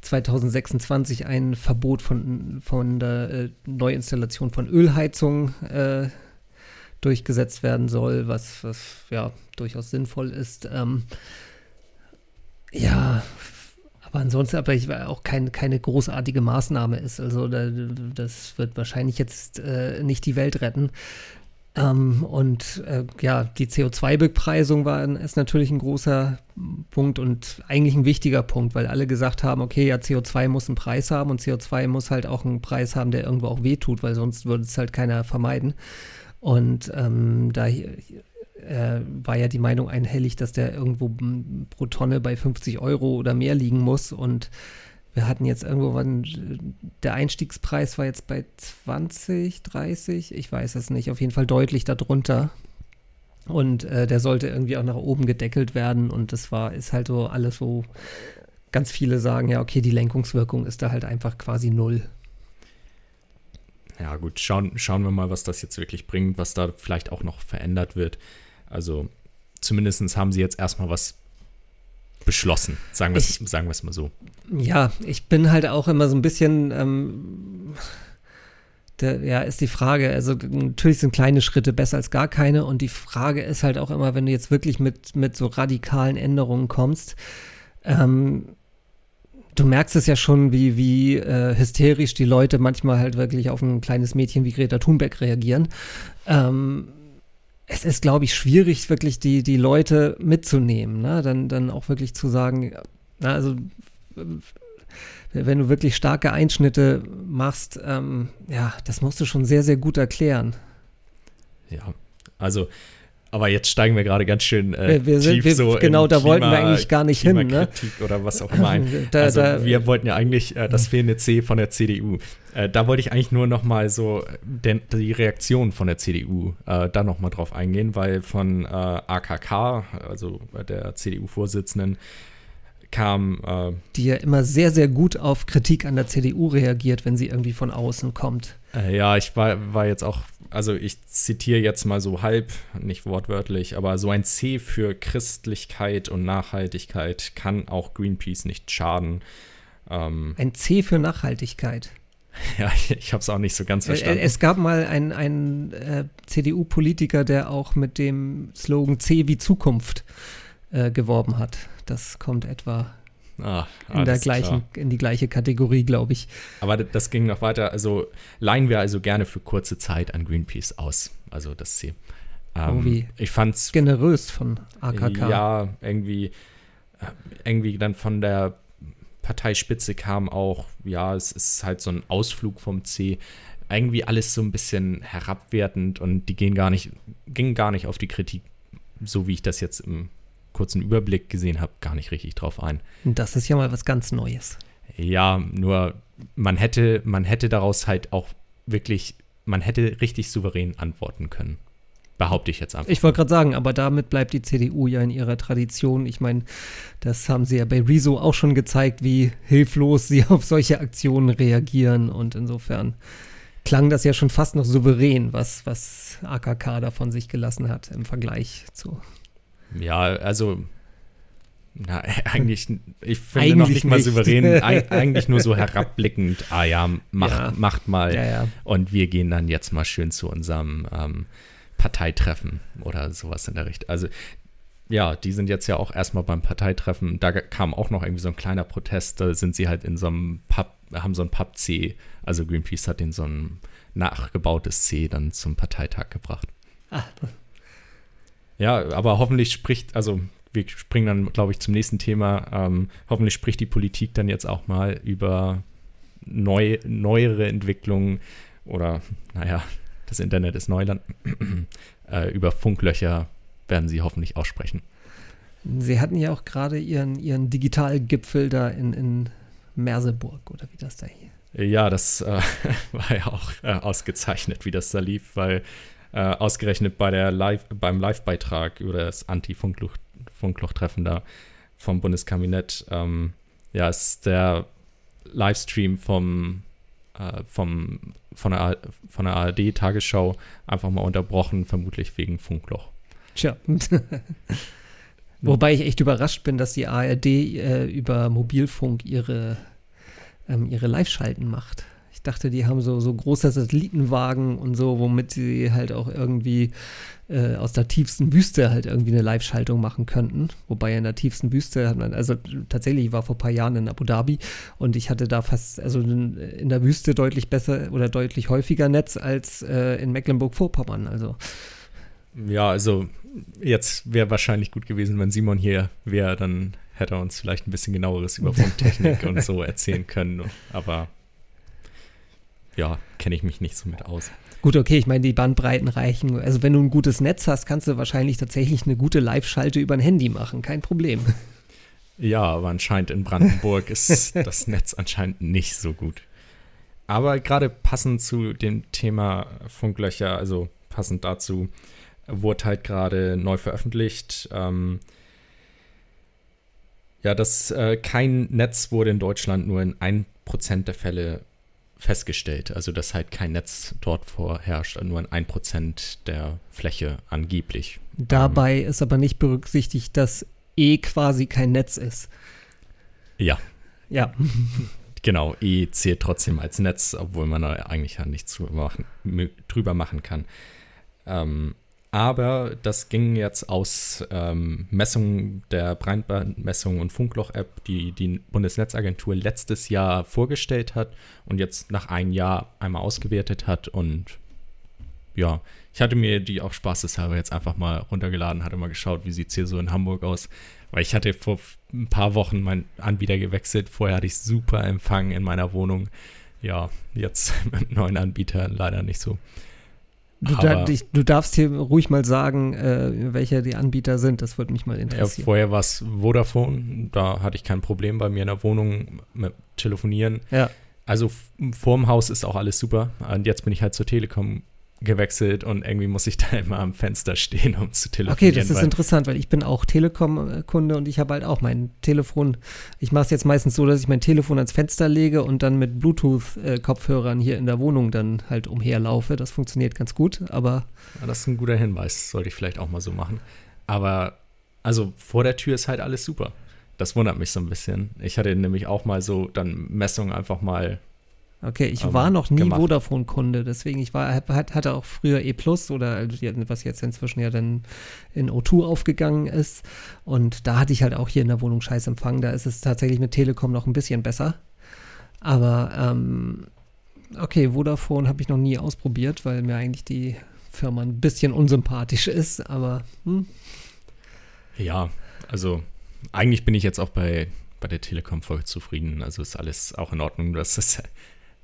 2026 ein Verbot von, von der äh, Neuinstallation von Ölheizungen äh, durchgesetzt werden soll, was, was ja durchaus sinnvoll ist. Ähm, ja, aber ansonsten, aber ich auch kein, keine großartige Maßnahme ist. Also da, das wird wahrscheinlich jetzt äh, nicht die Welt retten. Ähm, und äh, ja, die CO2-Bepreisung war ist natürlich ein großer Punkt und eigentlich ein wichtiger Punkt, weil alle gesagt haben, okay, ja, CO2 muss einen Preis haben und CO2 muss halt auch einen Preis haben, der irgendwo auch wehtut, weil sonst würde es halt keiner vermeiden. Und ähm, da äh, war ja die Meinung einhellig, dass der irgendwo pro Tonne bei 50 Euro oder mehr liegen muss. Und wir hatten jetzt irgendwo, wann, der Einstiegspreis war jetzt bei 20, 30, ich weiß es nicht, auf jeden Fall deutlich darunter. Und äh, der sollte irgendwie auch nach oben gedeckelt werden. Und das war, ist halt so alles so, ganz viele sagen, ja, okay, die Lenkungswirkung ist da halt einfach quasi null. Ja, gut, schauen, schauen wir mal, was das jetzt wirklich bringt, was da vielleicht auch noch verändert wird. Also zumindest haben sie jetzt erstmal was beschlossen, sagen wir es sagen mal so. Ja, ich bin halt auch immer so ein bisschen, ähm, der, ja, ist die Frage, also natürlich sind kleine Schritte besser als gar keine und die Frage ist halt auch immer, wenn du jetzt wirklich mit, mit so radikalen Änderungen kommst, ähm, du merkst es ja schon, wie, wie äh, hysterisch die Leute manchmal halt wirklich auf ein kleines Mädchen wie Greta Thunberg reagieren. Ähm, es ist, glaube ich, schwierig, wirklich die, die Leute mitzunehmen. Ne? Dann, dann auch wirklich zu sagen, na, also wenn du wirklich starke Einschnitte machst, ähm, ja, das musst du schon sehr, sehr gut erklären. Ja, also aber jetzt steigen wir gerade ganz schön äh, wir, wir sind, tief wir, so Genau, da Klima, wollten wir eigentlich gar nicht hin. Ne? oder was auch immer. (laughs) Da, also da, wir wollten ja eigentlich äh, das fehlende C von der CDU. Äh, da wollte ich eigentlich nur noch mal so den, die Reaktion von der CDU äh, da noch mal drauf eingehen, weil von äh, AKK, also der CDU-Vorsitzenden, kam. Äh, die ja immer sehr, sehr gut auf Kritik an der CDU reagiert, wenn sie irgendwie von außen kommt. Äh, ja, ich war, war jetzt auch, also ich zitiere jetzt mal so halb, nicht wortwörtlich, aber so ein C für Christlichkeit und Nachhaltigkeit kann auch Greenpeace nicht schaden. Ähm, ein C für Nachhaltigkeit. (laughs) Ja, ich, habe es auch nicht so ganz verstanden. Es gab mal einen, einen äh, CDU-Politiker, der auch mit dem Slogan C wie Zukunft äh, geworben hat. Das kommt etwa ah, in, der gleichen, in die gleiche Kategorie, glaube ich. Aber das ging noch weiter. Also leihen wir also gerne für kurze Zeit an Greenpeace aus. Also das C. Ähm, oh, wie ich fand's generös von AKK. Ja, irgendwie, äh, irgendwie dann von der Parteispitze kam auch, ja, es ist halt so ein Ausflug vom C. Irgendwie alles so ein bisschen herabwertend und die gehen gar nicht, gingen gar nicht auf die Kritik, so wie ich das jetzt im kurzen Überblick gesehen habe, gar nicht richtig drauf ein. Das ist ja mal was ganz Neues. Ja, nur man hätte, man hätte daraus halt auch wirklich, man hätte richtig souverän antworten können. Behaupte ich jetzt einfach. Ich wollte gerade sagen, aber damit bleibt die CDU ja in ihrer Tradition. Ich meine, das haben sie ja bei Rezo auch schon gezeigt, wie hilflos sie (laughs) auf solche Aktionen reagieren. Und insofern klang das ja schon fast noch souverän, was, was AKK da von sich gelassen hat im Vergleich zu ja, also na, (laughs) eigentlich, ich finde eigentlich noch nicht, nicht. mal souverän, (laughs) eigentlich nur so herabblickend, ah ja, mach, ja. macht mal. Ja, ja. Und wir gehen dann jetzt mal schön zu unserem ähm, Parteitreffen oder sowas in der Richtung. Also, ja, die sind jetzt ja auch erstmal beim Parteitreffen. Da kam auch noch irgendwie so ein kleiner Protest. Da sind sie halt in so einem Pub, haben so ein Pub-C. Also Greenpeace hat den so ein nachgebautes C dann zum Parteitag gebracht. Ah, ja, aber hoffentlich spricht, also wir springen dann, glaube ich, zum nächsten Thema. Ähm, hoffentlich spricht die Politik dann jetzt auch mal über neu, neuere Entwicklungen oder, naja, das Internet ist Neuland. (clears throat) äh, über Funklöcher werden sie hoffentlich auch sprechen. Sie hatten ja auch gerade ihren, ihren Digitalgipfel da in, in Merseburg oder wie das da hier. Ja, das äh, (laughs) war ja auch äh, ausgezeichnet, wie das da lief, weil äh, ausgerechnet bei der Live, beim Live-Beitrag über das Anti-Funkloch-Treffen da vom Bundeskabinett. Ähm, ja, ist der Livestream vom, äh, vom, von der, von der ARD-Tagesschau einfach mal unterbrochen, vermutlich wegen Funkloch. Tja. (laughs) Wobei ich echt überrascht bin, dass die ARD äh, über Mobilfunk ihre, ähm, ihre Live-Schalten macht. Ich dachte, die haben so, so große Satellitenwagen und so, womit sie halt auch irgendwie äh, aus der tiefsten Wüste halt irgendwie eine Live-Schaltung machen könnten. Wobei in der tiefsten Wüste hat man, also tatsächlich, ich war vor ein paar Jahren in Abu Dhabi und ich hatte da fast, also in der Wüste deutlich besser oder deutlich häufiger Netz als äh, in Mecklenburg-Vorpommern. Also. Ja, also jetzt wäre wahrscheinlich gut gewesen, wenn Simon hier wäre, dann hätte er uns vielleicht ein bisschen genaueres über (laughs) Funktechnik und so erzählen können. Aber ja, kenne ich mich nicht so mit aus. Gut, okay, ich meine, die Bandbreiten reichen. Also wenn du ein gutes Netz hast, kannst du wahrscheinlich tatsächlich eine gute Live-Schalte über ein Handy machen, kein Problem. Ja, aber anscheinend in Brandenburg ist (laughs) das Netz anscheinend nicht so gut. Aber gerade passend zu dem Thema Funklöcher, also passend dazu, wurde halt gerade neu veröffentlicht. Ähm, ja, dass äh, kein Netz wurde in Deutschland nur in 1% der Fälle festgestellt. Also, dass halt kein Netz dort vorherrscht, nur in 1% der Fläche angeblich. Dabei ähm, ist aber nicht berücksichtigt, dass E quasi kein Netz ist. Ja. Ja. (laughs) Genau, E zählt trotzdem als Netz, obwohl man da eigentlich ja nichts drüber machen kann. Ähm, aber das ging jetzt aus ähm, Messungen der Breitbandmessung und Funkloch-App, die die Bundesnetzagentur letztes Jahr vorgestellt hat und jetzt nach einem Jahr einmal ausgewertet hat. Und ja, ich hatte mir die auch spaßeshalber jetzt einfach mal runtergeladen, hatte mal geschaut, wie sieht es hier so in Hamburg aus. Weil ich hatte vor ein paar Wochen meinen Anbieter gewechselt. Vorher hatte ich super Empfang in meiner Wohnung. Ja, jetzt (laughs) mit einem neuen Anbieter leider nicht so. Du, da, du, darfst hier ruhig mal sagen, äh, welche die Anbieter sind. Das würde mich mal interessieren. Ja, vorher war es Vodafone. Da hatte ich kein Problem bei mir in der Wohnung mit Telefonieren. Ja. Also vorm Haus ist auch alles super. Und jetzt bin ich halt zur Telekom gewechselt und irgendwie muss ich (laughs) da immer am Fenster stehen, um zu telefonieren. Okay, das ist interessant, weil ich bin auch Telekom-Kunde und ich habe halt auch mein Telefon. Ich mache es jetzt meistens so, dass ich mein Telefon ans Fenster lege und dann mit Bluetooth-Kopfhörern hier in der Wohnung dann halt umherlaufe. Das funktioniert ganz gut, aber. Ja, das ist ein guter Hinweis, sollte ich vielleicht auch mal so machen. Aber also vor der Tür ist halt alles super. Das wundert mich so ein bisschen. Ich hatte nämlich auch mal so dann Messungen einfach mal Okay, ich war noch nie Vodafone-Kunde, deswegen ich war, hatte auch früher E Plus oder also was jetzt inzwischen ja dann in O2 aufgegangen ist. Und da hatte ich halt auch hier in der Wohnung scheiß Empfang. Da ist es tatsächlich mit Telekom noch ein bisschen besser. Aber ähm, okay, Vodafone habe ich noch nie ausprobiert, weil mir eigentlich die Firma ein bisschen unsympathisch ist, aber hm. Ja, also eigentlich bin ich jetzt auch bei, bei der Telekom voll zufrieden. Also ist alles auch in Ordnung. Das ist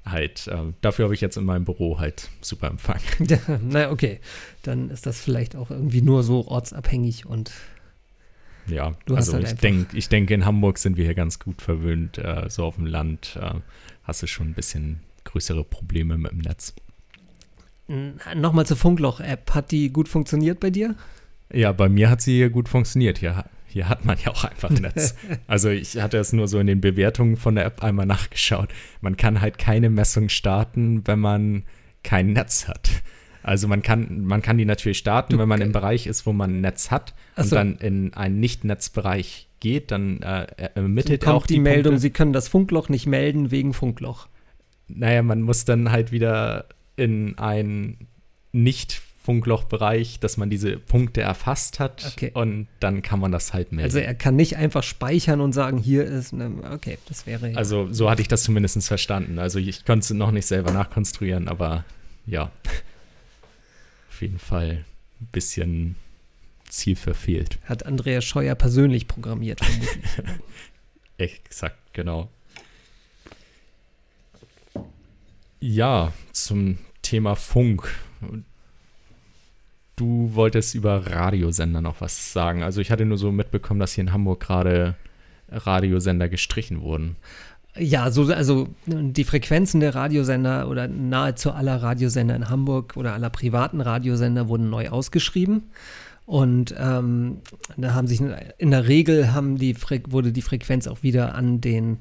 halt, äh, dafür habe ich jetzt in meinem Büro halt super Empfang. (laughs) Ja, na okay, dann ist das vielleicht auch irgendwie nur so ortsabhängig und ja, also halt ich denke, ich denke, in Hamburg sind wir hier ganz gut verwöhnt. Äh, so auf dem Land äh, hast du schon ein bisschen größere Probleme mit dem Netz. Nochmal zur Funkloch-App. Hat die gut funktioniert bei dir? Ja, bei mir hat sie gut funktioniert. Hier hier hat man ja auch einfach Netz. (laughs) Also ich hatte es nur so in den Bewertungen von der App einmal nachgeschaut. Man kann halt keine Messung starten, wenn man kein Netz hat. Also man kann, man kann die natürlich starten, du, wenn man im Bereich ist, wo man ein Netz hat und so. dann in einen Nicht-Netzbereich geht, dann äh, ermittelt er auch die, die Meldung, Punkte. Sie können das Funkloch nicht melden wegen Funkloch. Naja, man muss dann halt wieder in ein nicht Funklochbereich, dass man diese Punkte erfasst hat okay. und dann kann man das halt melden. Also er kann nicht einfach speichern und sagen, hier ist eine, okay, das wäre ja. Also so hatte ich das zumindest verstanden. Also ich konnte es noch nicht selber nachkonstruieren, aber ja, (laughs) auf jeden Fall ein bisschen Ziel verfehlt. Hat Andreas Scheuer persönlich programmiert, vermutlich. (laughs) Exakt, genau. Ja, zum Thema Funk du wolltest über Radiosender noch was sagen. Also ich hatte nur so mitbekommen, dass hier in Hamburg gerade Radiosender gestrichen wurden. Ja, so, also die Frequenzen der Radiosender oder nahezu aller Radiosender in Hamburg oder aller privaten Radiosender wurden neu ausgeschrieben. Und ähm, da haben sich in der Regel haben die wurde die Frequenz auch wieder an den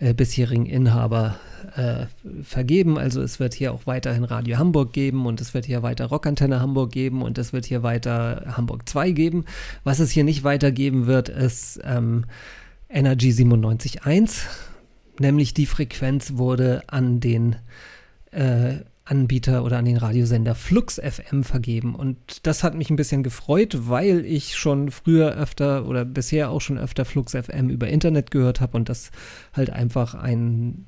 äh, bisherigen Inhaber äh, vergeben. Also es wird hier auch weiterhin Radio Hamburg geben und es wird hier weiter Rockantenne Hamburg geben und es wird hier weiter Hamburg 2 geben. Was es hier nicht weitergeben wird, ist ähm, Energy 97.1, nämlich die Frequenz wurde an den äh, Anbieter oder an den Radiosender Flux FM vergeben. Und das hat mich ein bisschen gefreut, weil ich schon früher öfter oder bisher auch schon öfter Flux FM über Internet gehört habe und das halt einfach ein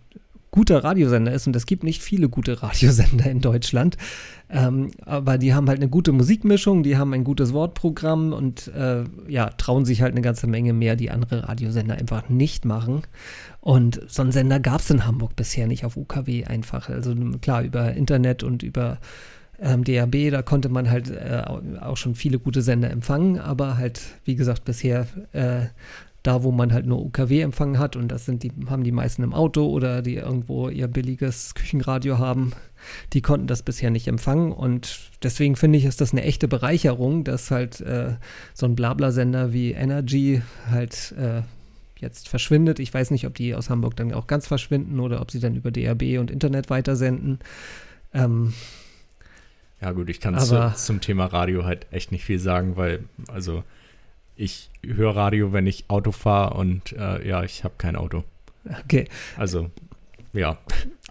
guter Radiosender ist. Und es gibt nicht viele gute Radiosender in Deutschland. Ähm, aber die haben halt eine gute Musikmischung, die haben ein gutes Wortprogramm und äh, ja, trauen sich halt eine ganze Menge mehr, die andere Radiosender einfach nicht machen. Und so einen Sender gab es in Hamburg bisher nicht auf UKW einfach. Also klar, über Internet und über ähm, DAB, da konnte man halt äh, auch schon viele gute Sender empfangen, aber halt, wie gesagt, bisher äh, da, wo man halt nur UKW empfangen hat und das sind die, haben die meisten im Auto oder die irgendwo ihr billiges Küchenradio haben, die konnten das bisher nicht empfangen und deswegen finde ich, ist das eine echte Bereicherung, dass halt äh, so ein Blabla-Sender wie Energy halt äh, jetzt verschwindet. Ich weiß nicht, ob die aus Hamburg dann auch ganz verschwinden oder ob sie dann über DAB und Internet weitersenden. Ähm, ja gut, ich kann zu, zum Thema Radio halt echt nicht viel sagen, weil also ich höre Radio, wenn ich Auto fahre und äh, ja, ich habe kein Auto. Okay. Also, ja.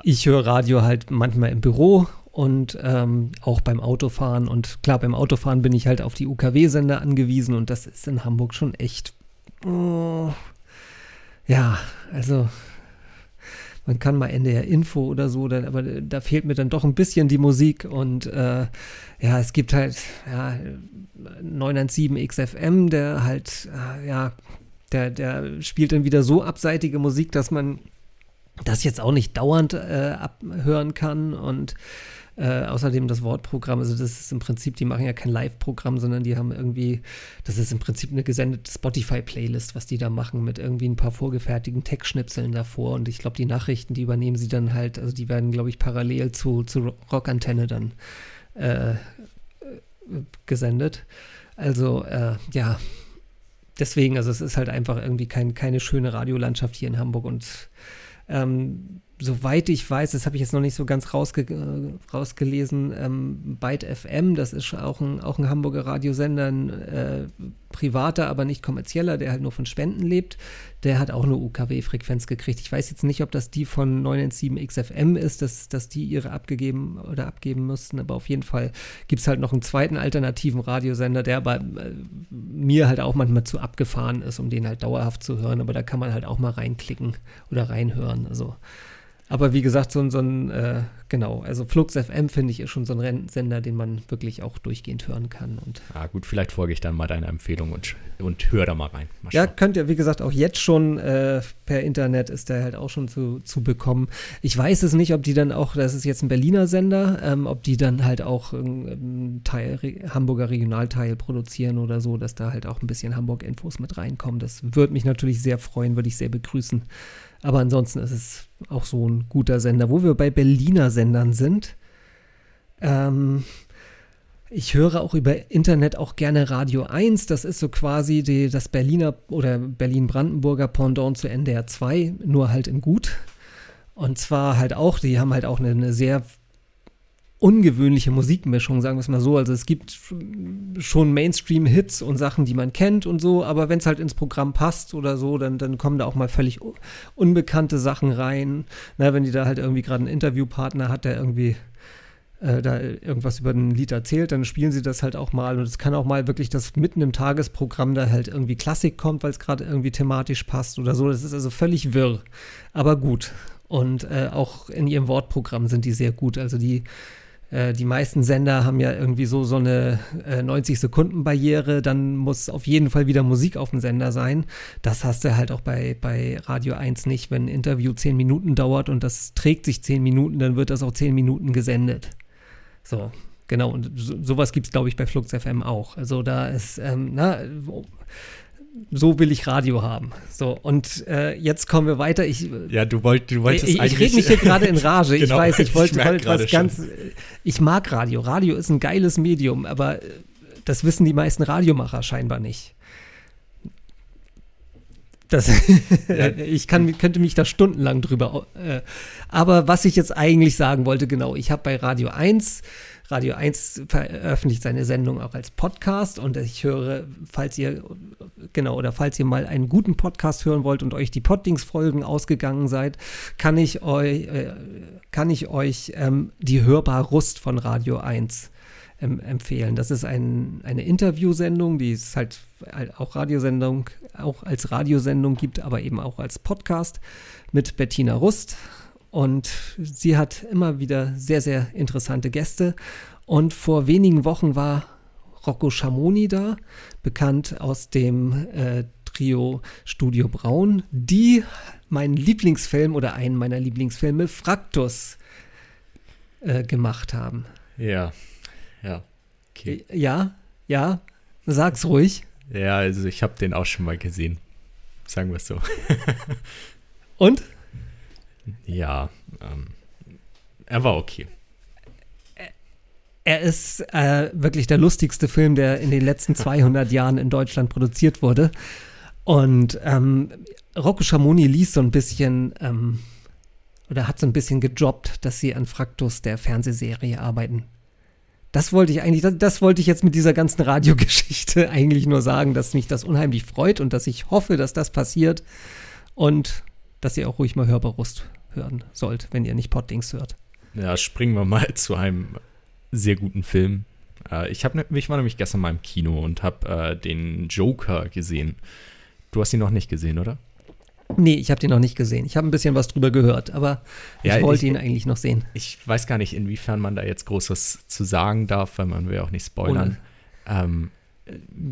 Ich höre Radio halt manchmal im Büro und ähm, auch beim Autofahren. Und klar, beim Autofahren bin ich halt auf die UKW-Sender angewiesen und das ist in Hamburg schon echt. Oh, ja, also man kann mal NDR Info oder so, dann, aber da fehlt mir dann doch ein bisschen die Musik und äh, ja, es gibt halt ja, 917 XFM, der halt, äh, ja, der, der spielt dann wieder so abseitige Musik, dass man das jetzt auch nicht dauernd äh, abhören kann und Äh, außerdem das Wortprogramm, also das ist im Prinzip, die machen ja kein Live-Programm, sondern die haben irgendwie, das ist im Prinzip eine gesendete Spotify-Playlist, was die da machen, mit irgendwie ein paar vorgefertigten Tech-Schnipseln davor. Und ich glaube, die Nachrichten, die übernehmen sie dann halt, also die werden, glaube ich, parallel zu, zu Rockantenne dann äh, gesendet. Also, äh, ja, deswegen, also es ist halt einfach irgendwie kein, keine schöne Radiolandschaft hier in Hamburg und ähm, soweit ich weiß, das habe ich jetzt noch nicht so ganz rausge äh, rausgelesen, ähm, Byte FM, das ist auch ein, auch ein Hamburger Radiosender, ein äh, privater, aber nicht kommerzieller, der halt nur von Spenden lebt, der hat auch eine UKW-Frequenz gekriegt. Ich weiß jetzt nicht, ob das die von 997 XFM ist, dass, dass die ihre abgegeben oder abgeben müssten, aber auf jeden Fall gibt es halt noch einen zweiten alternativen Radiosender, der aber äh, mir halt auch manchmal zu abgefahren ist, um den halt dauerhaft zu hören, aber da kann man halt auch mal reinklicken oder reinhören. Also aber wie gesagt, so, so ein, äh, genau, also Flux FM finde ich ist schon so ein Sender, den man wirklich auch durchgehend hören kann. Und ah, gut, vielleicht folge ich dann mal deiner Empfehlung und, und höre da mal rein. Mal ja, könnt ihr, wie gesagt, auch jetzt schon äh, per Internet ist der halt auch schon zu, zu bekommen. Ich weiß es nicht, ob die dann auch, das ist jetzt ein Berliner Sender, ähm, ob die dann halt auch einen Teil, Hamburger Regionalteil produzieren oder so, dass da halt auch ein bisschen Hamburg-Infos mit reinkommen. Das würde mich natürlich sehr freuen, würde ich sehr begrüßen. Aber ansonsten ist es auch so ein guter Sender. Wo wir bei Berliner Sendern sind, ähm, ich höre auch über Internet auch gerne Radio 1. Das ist so quasi die, das Berliner oder Berlin-Brandenburger Pendant zu NDR 2, nur halt in gut. Und zwar halt auch, die haben halt auch eine, eine sehr ungewöhnliche Musikmischung, sagen wir es mal so. Also es gibt schon Mainstream-Hits und Sachen, die man kennt und so, aber wenn es halt ins Programm passt oder so, dann, dann kommen da auch mal völlig unbekannte Sachen rein. Na, wenn die da halt irgendwie gerade einen Interviewpartner hat, der irgendwie äh, da irgendwas über ein Lied erzählt, dann spielen sie das halt auch mal. Und es kann auch mal wirklich, dass mitten im Tagesprogramm da halt irgendwie Klassik kommt, weil es gerade irgendwie thematisch passt oder so. Das ist also völlig wirr, aber gut. Und äh, auch in ihrem Wortprogramm sind die sehr gut. Also die äh, die meisten Sender haben ja irgendwie so, so eine äh, 90-Sekunden-Barriere, dann muss auf jeden Fall wieder Musik auf dem Sender sein. Das hast du halt auch bei, bei Radio 1 nicht. Wenn ein Interview 10 Minuten dauert und das trägt sich 10 Minuten, dann wird das auch 10 Minuten gesendet. So, genau. Und so, sowas gibt es, glaube ich, bei Flux FM auch. Also da ist, ähm, na, so will ich Radio haben. So, und äh, jetzt kommen wir weiter. Ich, ja, du, wollt, du wolltest ich, ich rede mich hier gerade in Rage. (laughs) genau, ich weiß, ich wollte wollte was ganz. Ich mag Radio. Radio ist ein geiles Medium, aber das wissen die meisten Radiomacher scheinbar nicht. Das, (laughs) ich kann, könnte mich da stundenlang drüber. Äh, aber was ich jetzt eigentlich sagen wollte, genau, ich habe bei Radio 1 Radio 1 veröffentlicht seine Sendung auch als Podcast und ich höre, falls ihr, genau, oder falls ihr mal einen guten Podcast hören wollt und euch die Poddings-Folgen ausgegangen seid, kann ich euch, äh, kann ich euch ähm, die Hörbar Rust von Radio 1 ähm, empfehlen. Das ist ein, eine Interviewsendung, die es halt auch Radiosendung, auch als Radiosendung gibt, aber eben auch als Podcast mit Bettina Rust. Und sie hat immer wieder sehr, sehr interessante Gäste. Und vor wenigen Wochen war Rocco Schamoni da, bekannt aus dem äh, Trio Studio Braun, die meinen Lieblingsfilm oder einen meiner Lieblingsfilme Fraktus äh, gemacht haben. Ja, ja. Okay. Ja, ja, sag's ruhig. Ja, also ich habe den auch schon mal gesehen. Sagen wir es so. (laughs) Und? Ja, ähm, er war okay. Er ist äh, wirklich der lustigste Film, der in den letzten (laughs) 200 Jahren in Deutschland produziert wurde. Und ähm, Rocco Schamoni ließ so ein bisschen ähm, oder hat so ein bisschen gejobbt, dass sie an Fraktus der Fernsehserie arbeiten. Das wollte ich eigentlich, das, das, wollte ich jetzt mit dieser ganzen Radiogeschichte (laughs) eigentlich nur sagen, dass mich das unheimlich freut und dass ich hoffe, dass das passiert und dass ihr auch ruhig mal Hörbarust hören sollt, wenn ihr nicht Poddings hört. Ja, springen wir mal (laughs) zu einem sehr guten Film. Äh, ich, hab, ne, ich war nämlich gestern mal im Kino und habe äh, den Joker gesehen. Du hast ihn noch nicht gesehen, oder? Nee, ich habe den noch nicht gesehen. Ich habe ein bisschen was drüber gehört, aber ja, ich wollte ich, ihn eigentlich noch sehen. Ich weiß gar nicht, inwiefern man da jetzt Großes zu sagen darf, weil man will auch nicht spoilern. Ähm,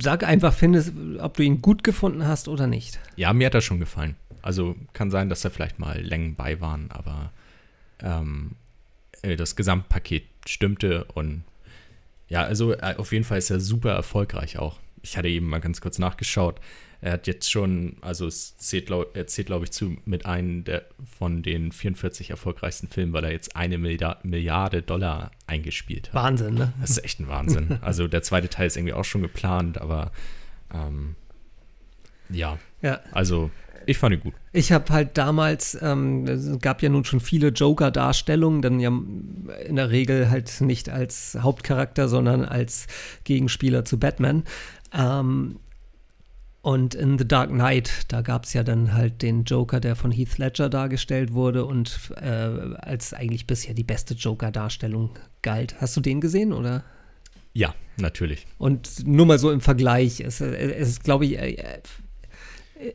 Sag einfach, findest, ob du ihn gut gefunden hast oder nicht. Ja, mir hat er schon gefallen. Also kann sein, dass da vielleicht mal Längen bei waren, aber ähm, äh, das Gesamtpaket stimmte und ja, also äh, auf jeden Fall ist er super erfolgreich auch. Ich hatte eben mal ganz kurz nachgeschaut. Er hat jetzt schon, also es zählt, er zählt, glaube ich, zu mit einem der, von den 44 erfolgreichsten Filmen, weil er jetzt eine Milliarde Dollar eingespielt hat. Wahnsinn, ne? Das ist echt ein Wahnsinn. (laughs) also der zweite Teil ist irgendwie auch schon geplant, aber ähm, ja. Ja. Also ich fand ihn gut. Ich habe halt damals, ähm, es gab ja nun schon viele Joker-Darstellungen, dann ja in der Regel halt nicht als Hauptcharakter, sondern als Gegenspieler zu Batman. Ähm, und in The Dark Knight, da gab es ja dann halt den Joker, der von Heath Ledger dargestellt wurde und äh, als eigentlich bisher die beste Joker-Darstellung galt. Hast du den gesehen, oder? Ja, natürlich. Und nur mal so im Vergleich, es, es ist, glaube ich, äh,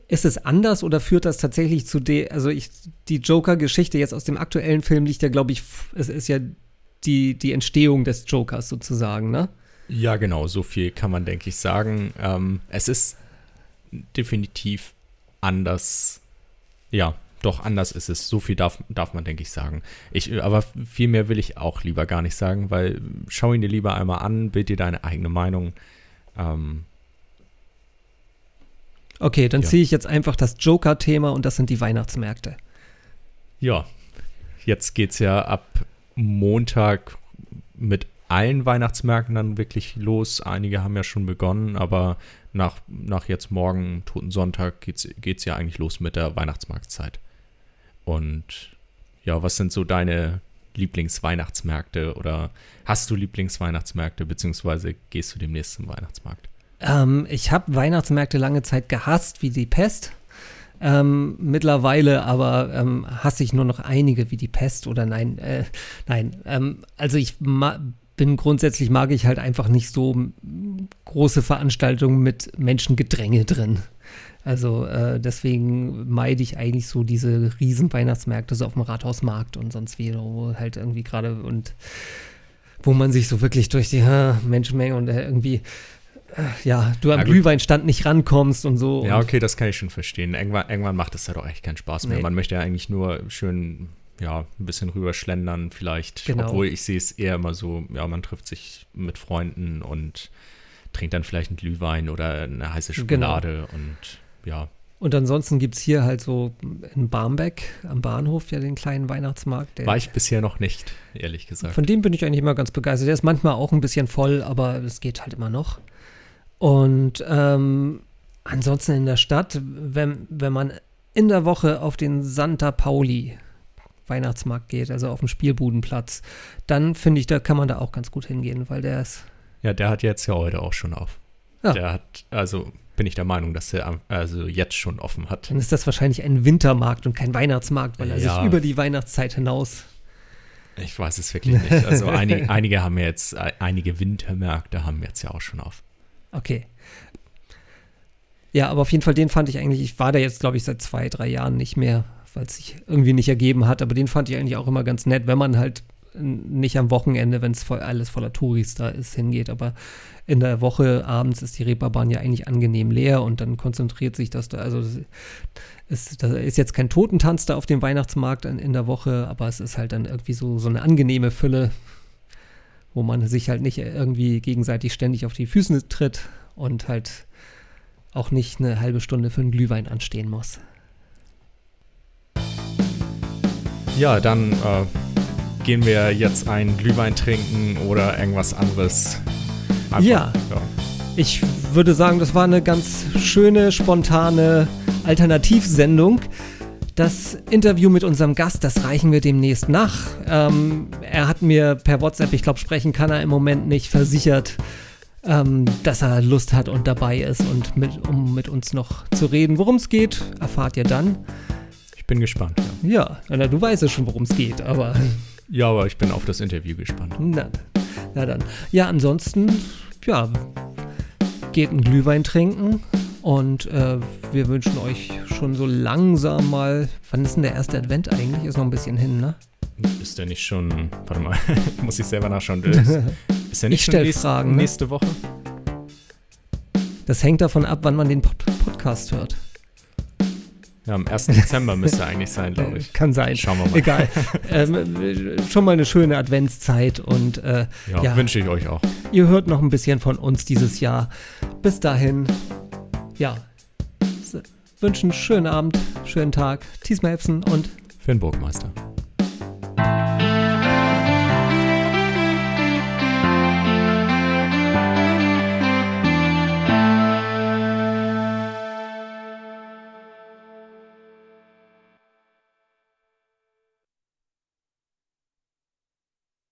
ist es anders oder führt das tatsächlich zu der, also ich, die Joker-Geschichte jetzt aus dem aktuellen Film liegt ja, glaube ich, es ist ja die, die Entstehung des Jokers sozusagen, ne? Ja, genau, so viel kann man, denke ich, sagen. Ähm, es ist definitiv anders. Ja, doch anders ist es. So viel darf, darf man, denke ich, sagen. Ich, aber viel mehr will ich auch lieber gar nicht sagen, weil schau ihn dir lieber einmal an, bild dir deine eigene Meinung. Ähm, okay, dann ja. ziehe ich jetzt einfach das Joker-Thema und das sind die Weihnachtsmärkte. Ja, jetzt geht es ja ab Montag mit allen Weihnachtsmärkten dann wirklich los. Einige haben ja schon begonnen, aber nach, nach jetzt morgen, Toten Sonntag, geht es ja eigentlich los mit der Weihnachtsmarktzeit. Und ja, was sind so deine Lieblingsweihnachtsmärkte oder hast du Lieblingsweihnachtsmärkte, beziehungsweise gehst du dem nächsten Weihnachtsmarkt? Ähm, ich habe Weihnachtsmärkte lange Zeit gehasst wie die Pest. Ähm, mittlerweile aber ähm, hasse ich nur noch einige wie die Pest oder nein, äh, nein. Ähm, also ich bin grundsätzlich mag ich halt einfach nicht so große Veranstaltungen mit Menschengedränge drin. Also äh, deswegen meide ich eigentlich so diese riesen Weihnachtsmärkte so auf dem Rathausmarkt und sonst wieder, wo halt irgendwie gerade und wo man sich so wirklich durch die äh, Menschenmenge und äh, irgendwie ja, du am Glühweinstand nicht rankommst und so. Ja, und okay, das kann ich schon verstehen. Irgendwann, irgendwann macht es ja doch echt keinen Spaß mehr. Nee. Man möchte ja eigentlich nur schön ja, ein bisschen rüberschlendern vielleicht. Genau. Obwohl ich sehe es eher immer so, ja, man trifft sich mit Freunden und trinkt dann vielleicht einen Glühwein oder eine heiße genau. Schokolade genau. und ja. Und ansonsten gibt es hier halt so in Barmbek am Bahnhof ja den kleinen Weihnachtsmarkt. War ich bisher noch nicht, ehrlich gesagt. Von dem bin ich eigentlich immer ganz begeistert. Der ist manchmal auch ein bisschen voll, aber es geht halt immer noch. Und ähm, ansonsten in der Stadt, wenn, wenn man in der Woche auf den Santa Pauli Weihnachtsmarkt geht, also auf dem Spielbudenplatz, dann finde ich, da kann man da auch ganz gut hingehen, weil der ist. Ja, der hat jetzt ja heute auch schon auf. Ja. Der hat, also bin ich der Meinung, dass er also jetzt schon offen hat. Dann ist das wahrscheinlich ein Wintermarkt und kein Weihnachtsmarkt, weil er ja. sich über die Weihnachtszeit hinaus. Ich weiß es wirklich nicht. Also (laughs) einige, einige haben jetzt, einige Wintermärkte haben jetzt ja auch schon auf. Okay. Ja, aber auf jeden Fall, den fand ich eigentlich, ich war da jetzt, glaube ich, seit zwei, drei Jahren nicht mehr weil es sich irgendwie nicht ergeben hat. Aber den fand ich eigentlich auch immer ganz nett, wenn man halt nicht am Wochenende, wenn es voll, alles voller Touris da ist, hingeht. Aber in der Woche abends ist die Reeperbahn ja eigentlich angenehm leer und dann konzentriert sich das da. Also ist, da ist jetzt kein Totentanz da auf dem Weihnachtsmarkt in, in der Woche, aber es ist halt dann irgendwie so, so eine angenehme Fülle, wo man sich halt nicht irgendwie gegenseitig ständig auf die Füße tritt und halt auch nicht eine halbe Stunde für einen Glühwein anstehen muss. Ja, dann äh, gehen wir jetzt einen Glühwein trinken oder irgendwas anderes. Einfach, ja. ja. Ich würde sagen, das war eine ganz schöne, spontane Alternativsendung. Das Interview mit unserem Gast, das reichen wir demnächst nach. Ähm, er hat mir per WhatsApp, ich glaube, sprechen kann er im Moment nicht, versichert, ähm, dass er Lust hat und dabei ist und mit, um mit uns noch zu reden. Worum es geht, erfahrt ihr dann bin gespannt. Ja, ja du weißt ja schon, worum es geht, aber. Ja, aber ich bin auf das Interview gespannt. Na, na dann. Ja, ansonsten, ja, geht ein Glühwein trinken und äh, wir wünschen euch schon so langsam mal. Wann ist denn der erste Advent eigentlich? Ist noch ein bisschen hin, ne? Ist der nicht schon. Warte mal, (laughs) muss ich selber nachschauen. Ist, ist der nicht ich schon nächste, Fragen, ne? nächste Woche? Das hängt davon ab, wann man den Pod Podcast hört. Ja, am 1. Dezember müsste eigentlich sein, glaube (laughs) ich. Kann sein. Schauen wir mal. Egal. ähm, schon mal eine schöne Adventszeit und äh, Ja, ja, wünsche ich euch auch. ihr hört noch ein bisschen von uns dieses Jahr. Bis dahin, ja, wünschen einen schönen Abend, schönen Tag. Thies Melfsen und Für den Burgmeister.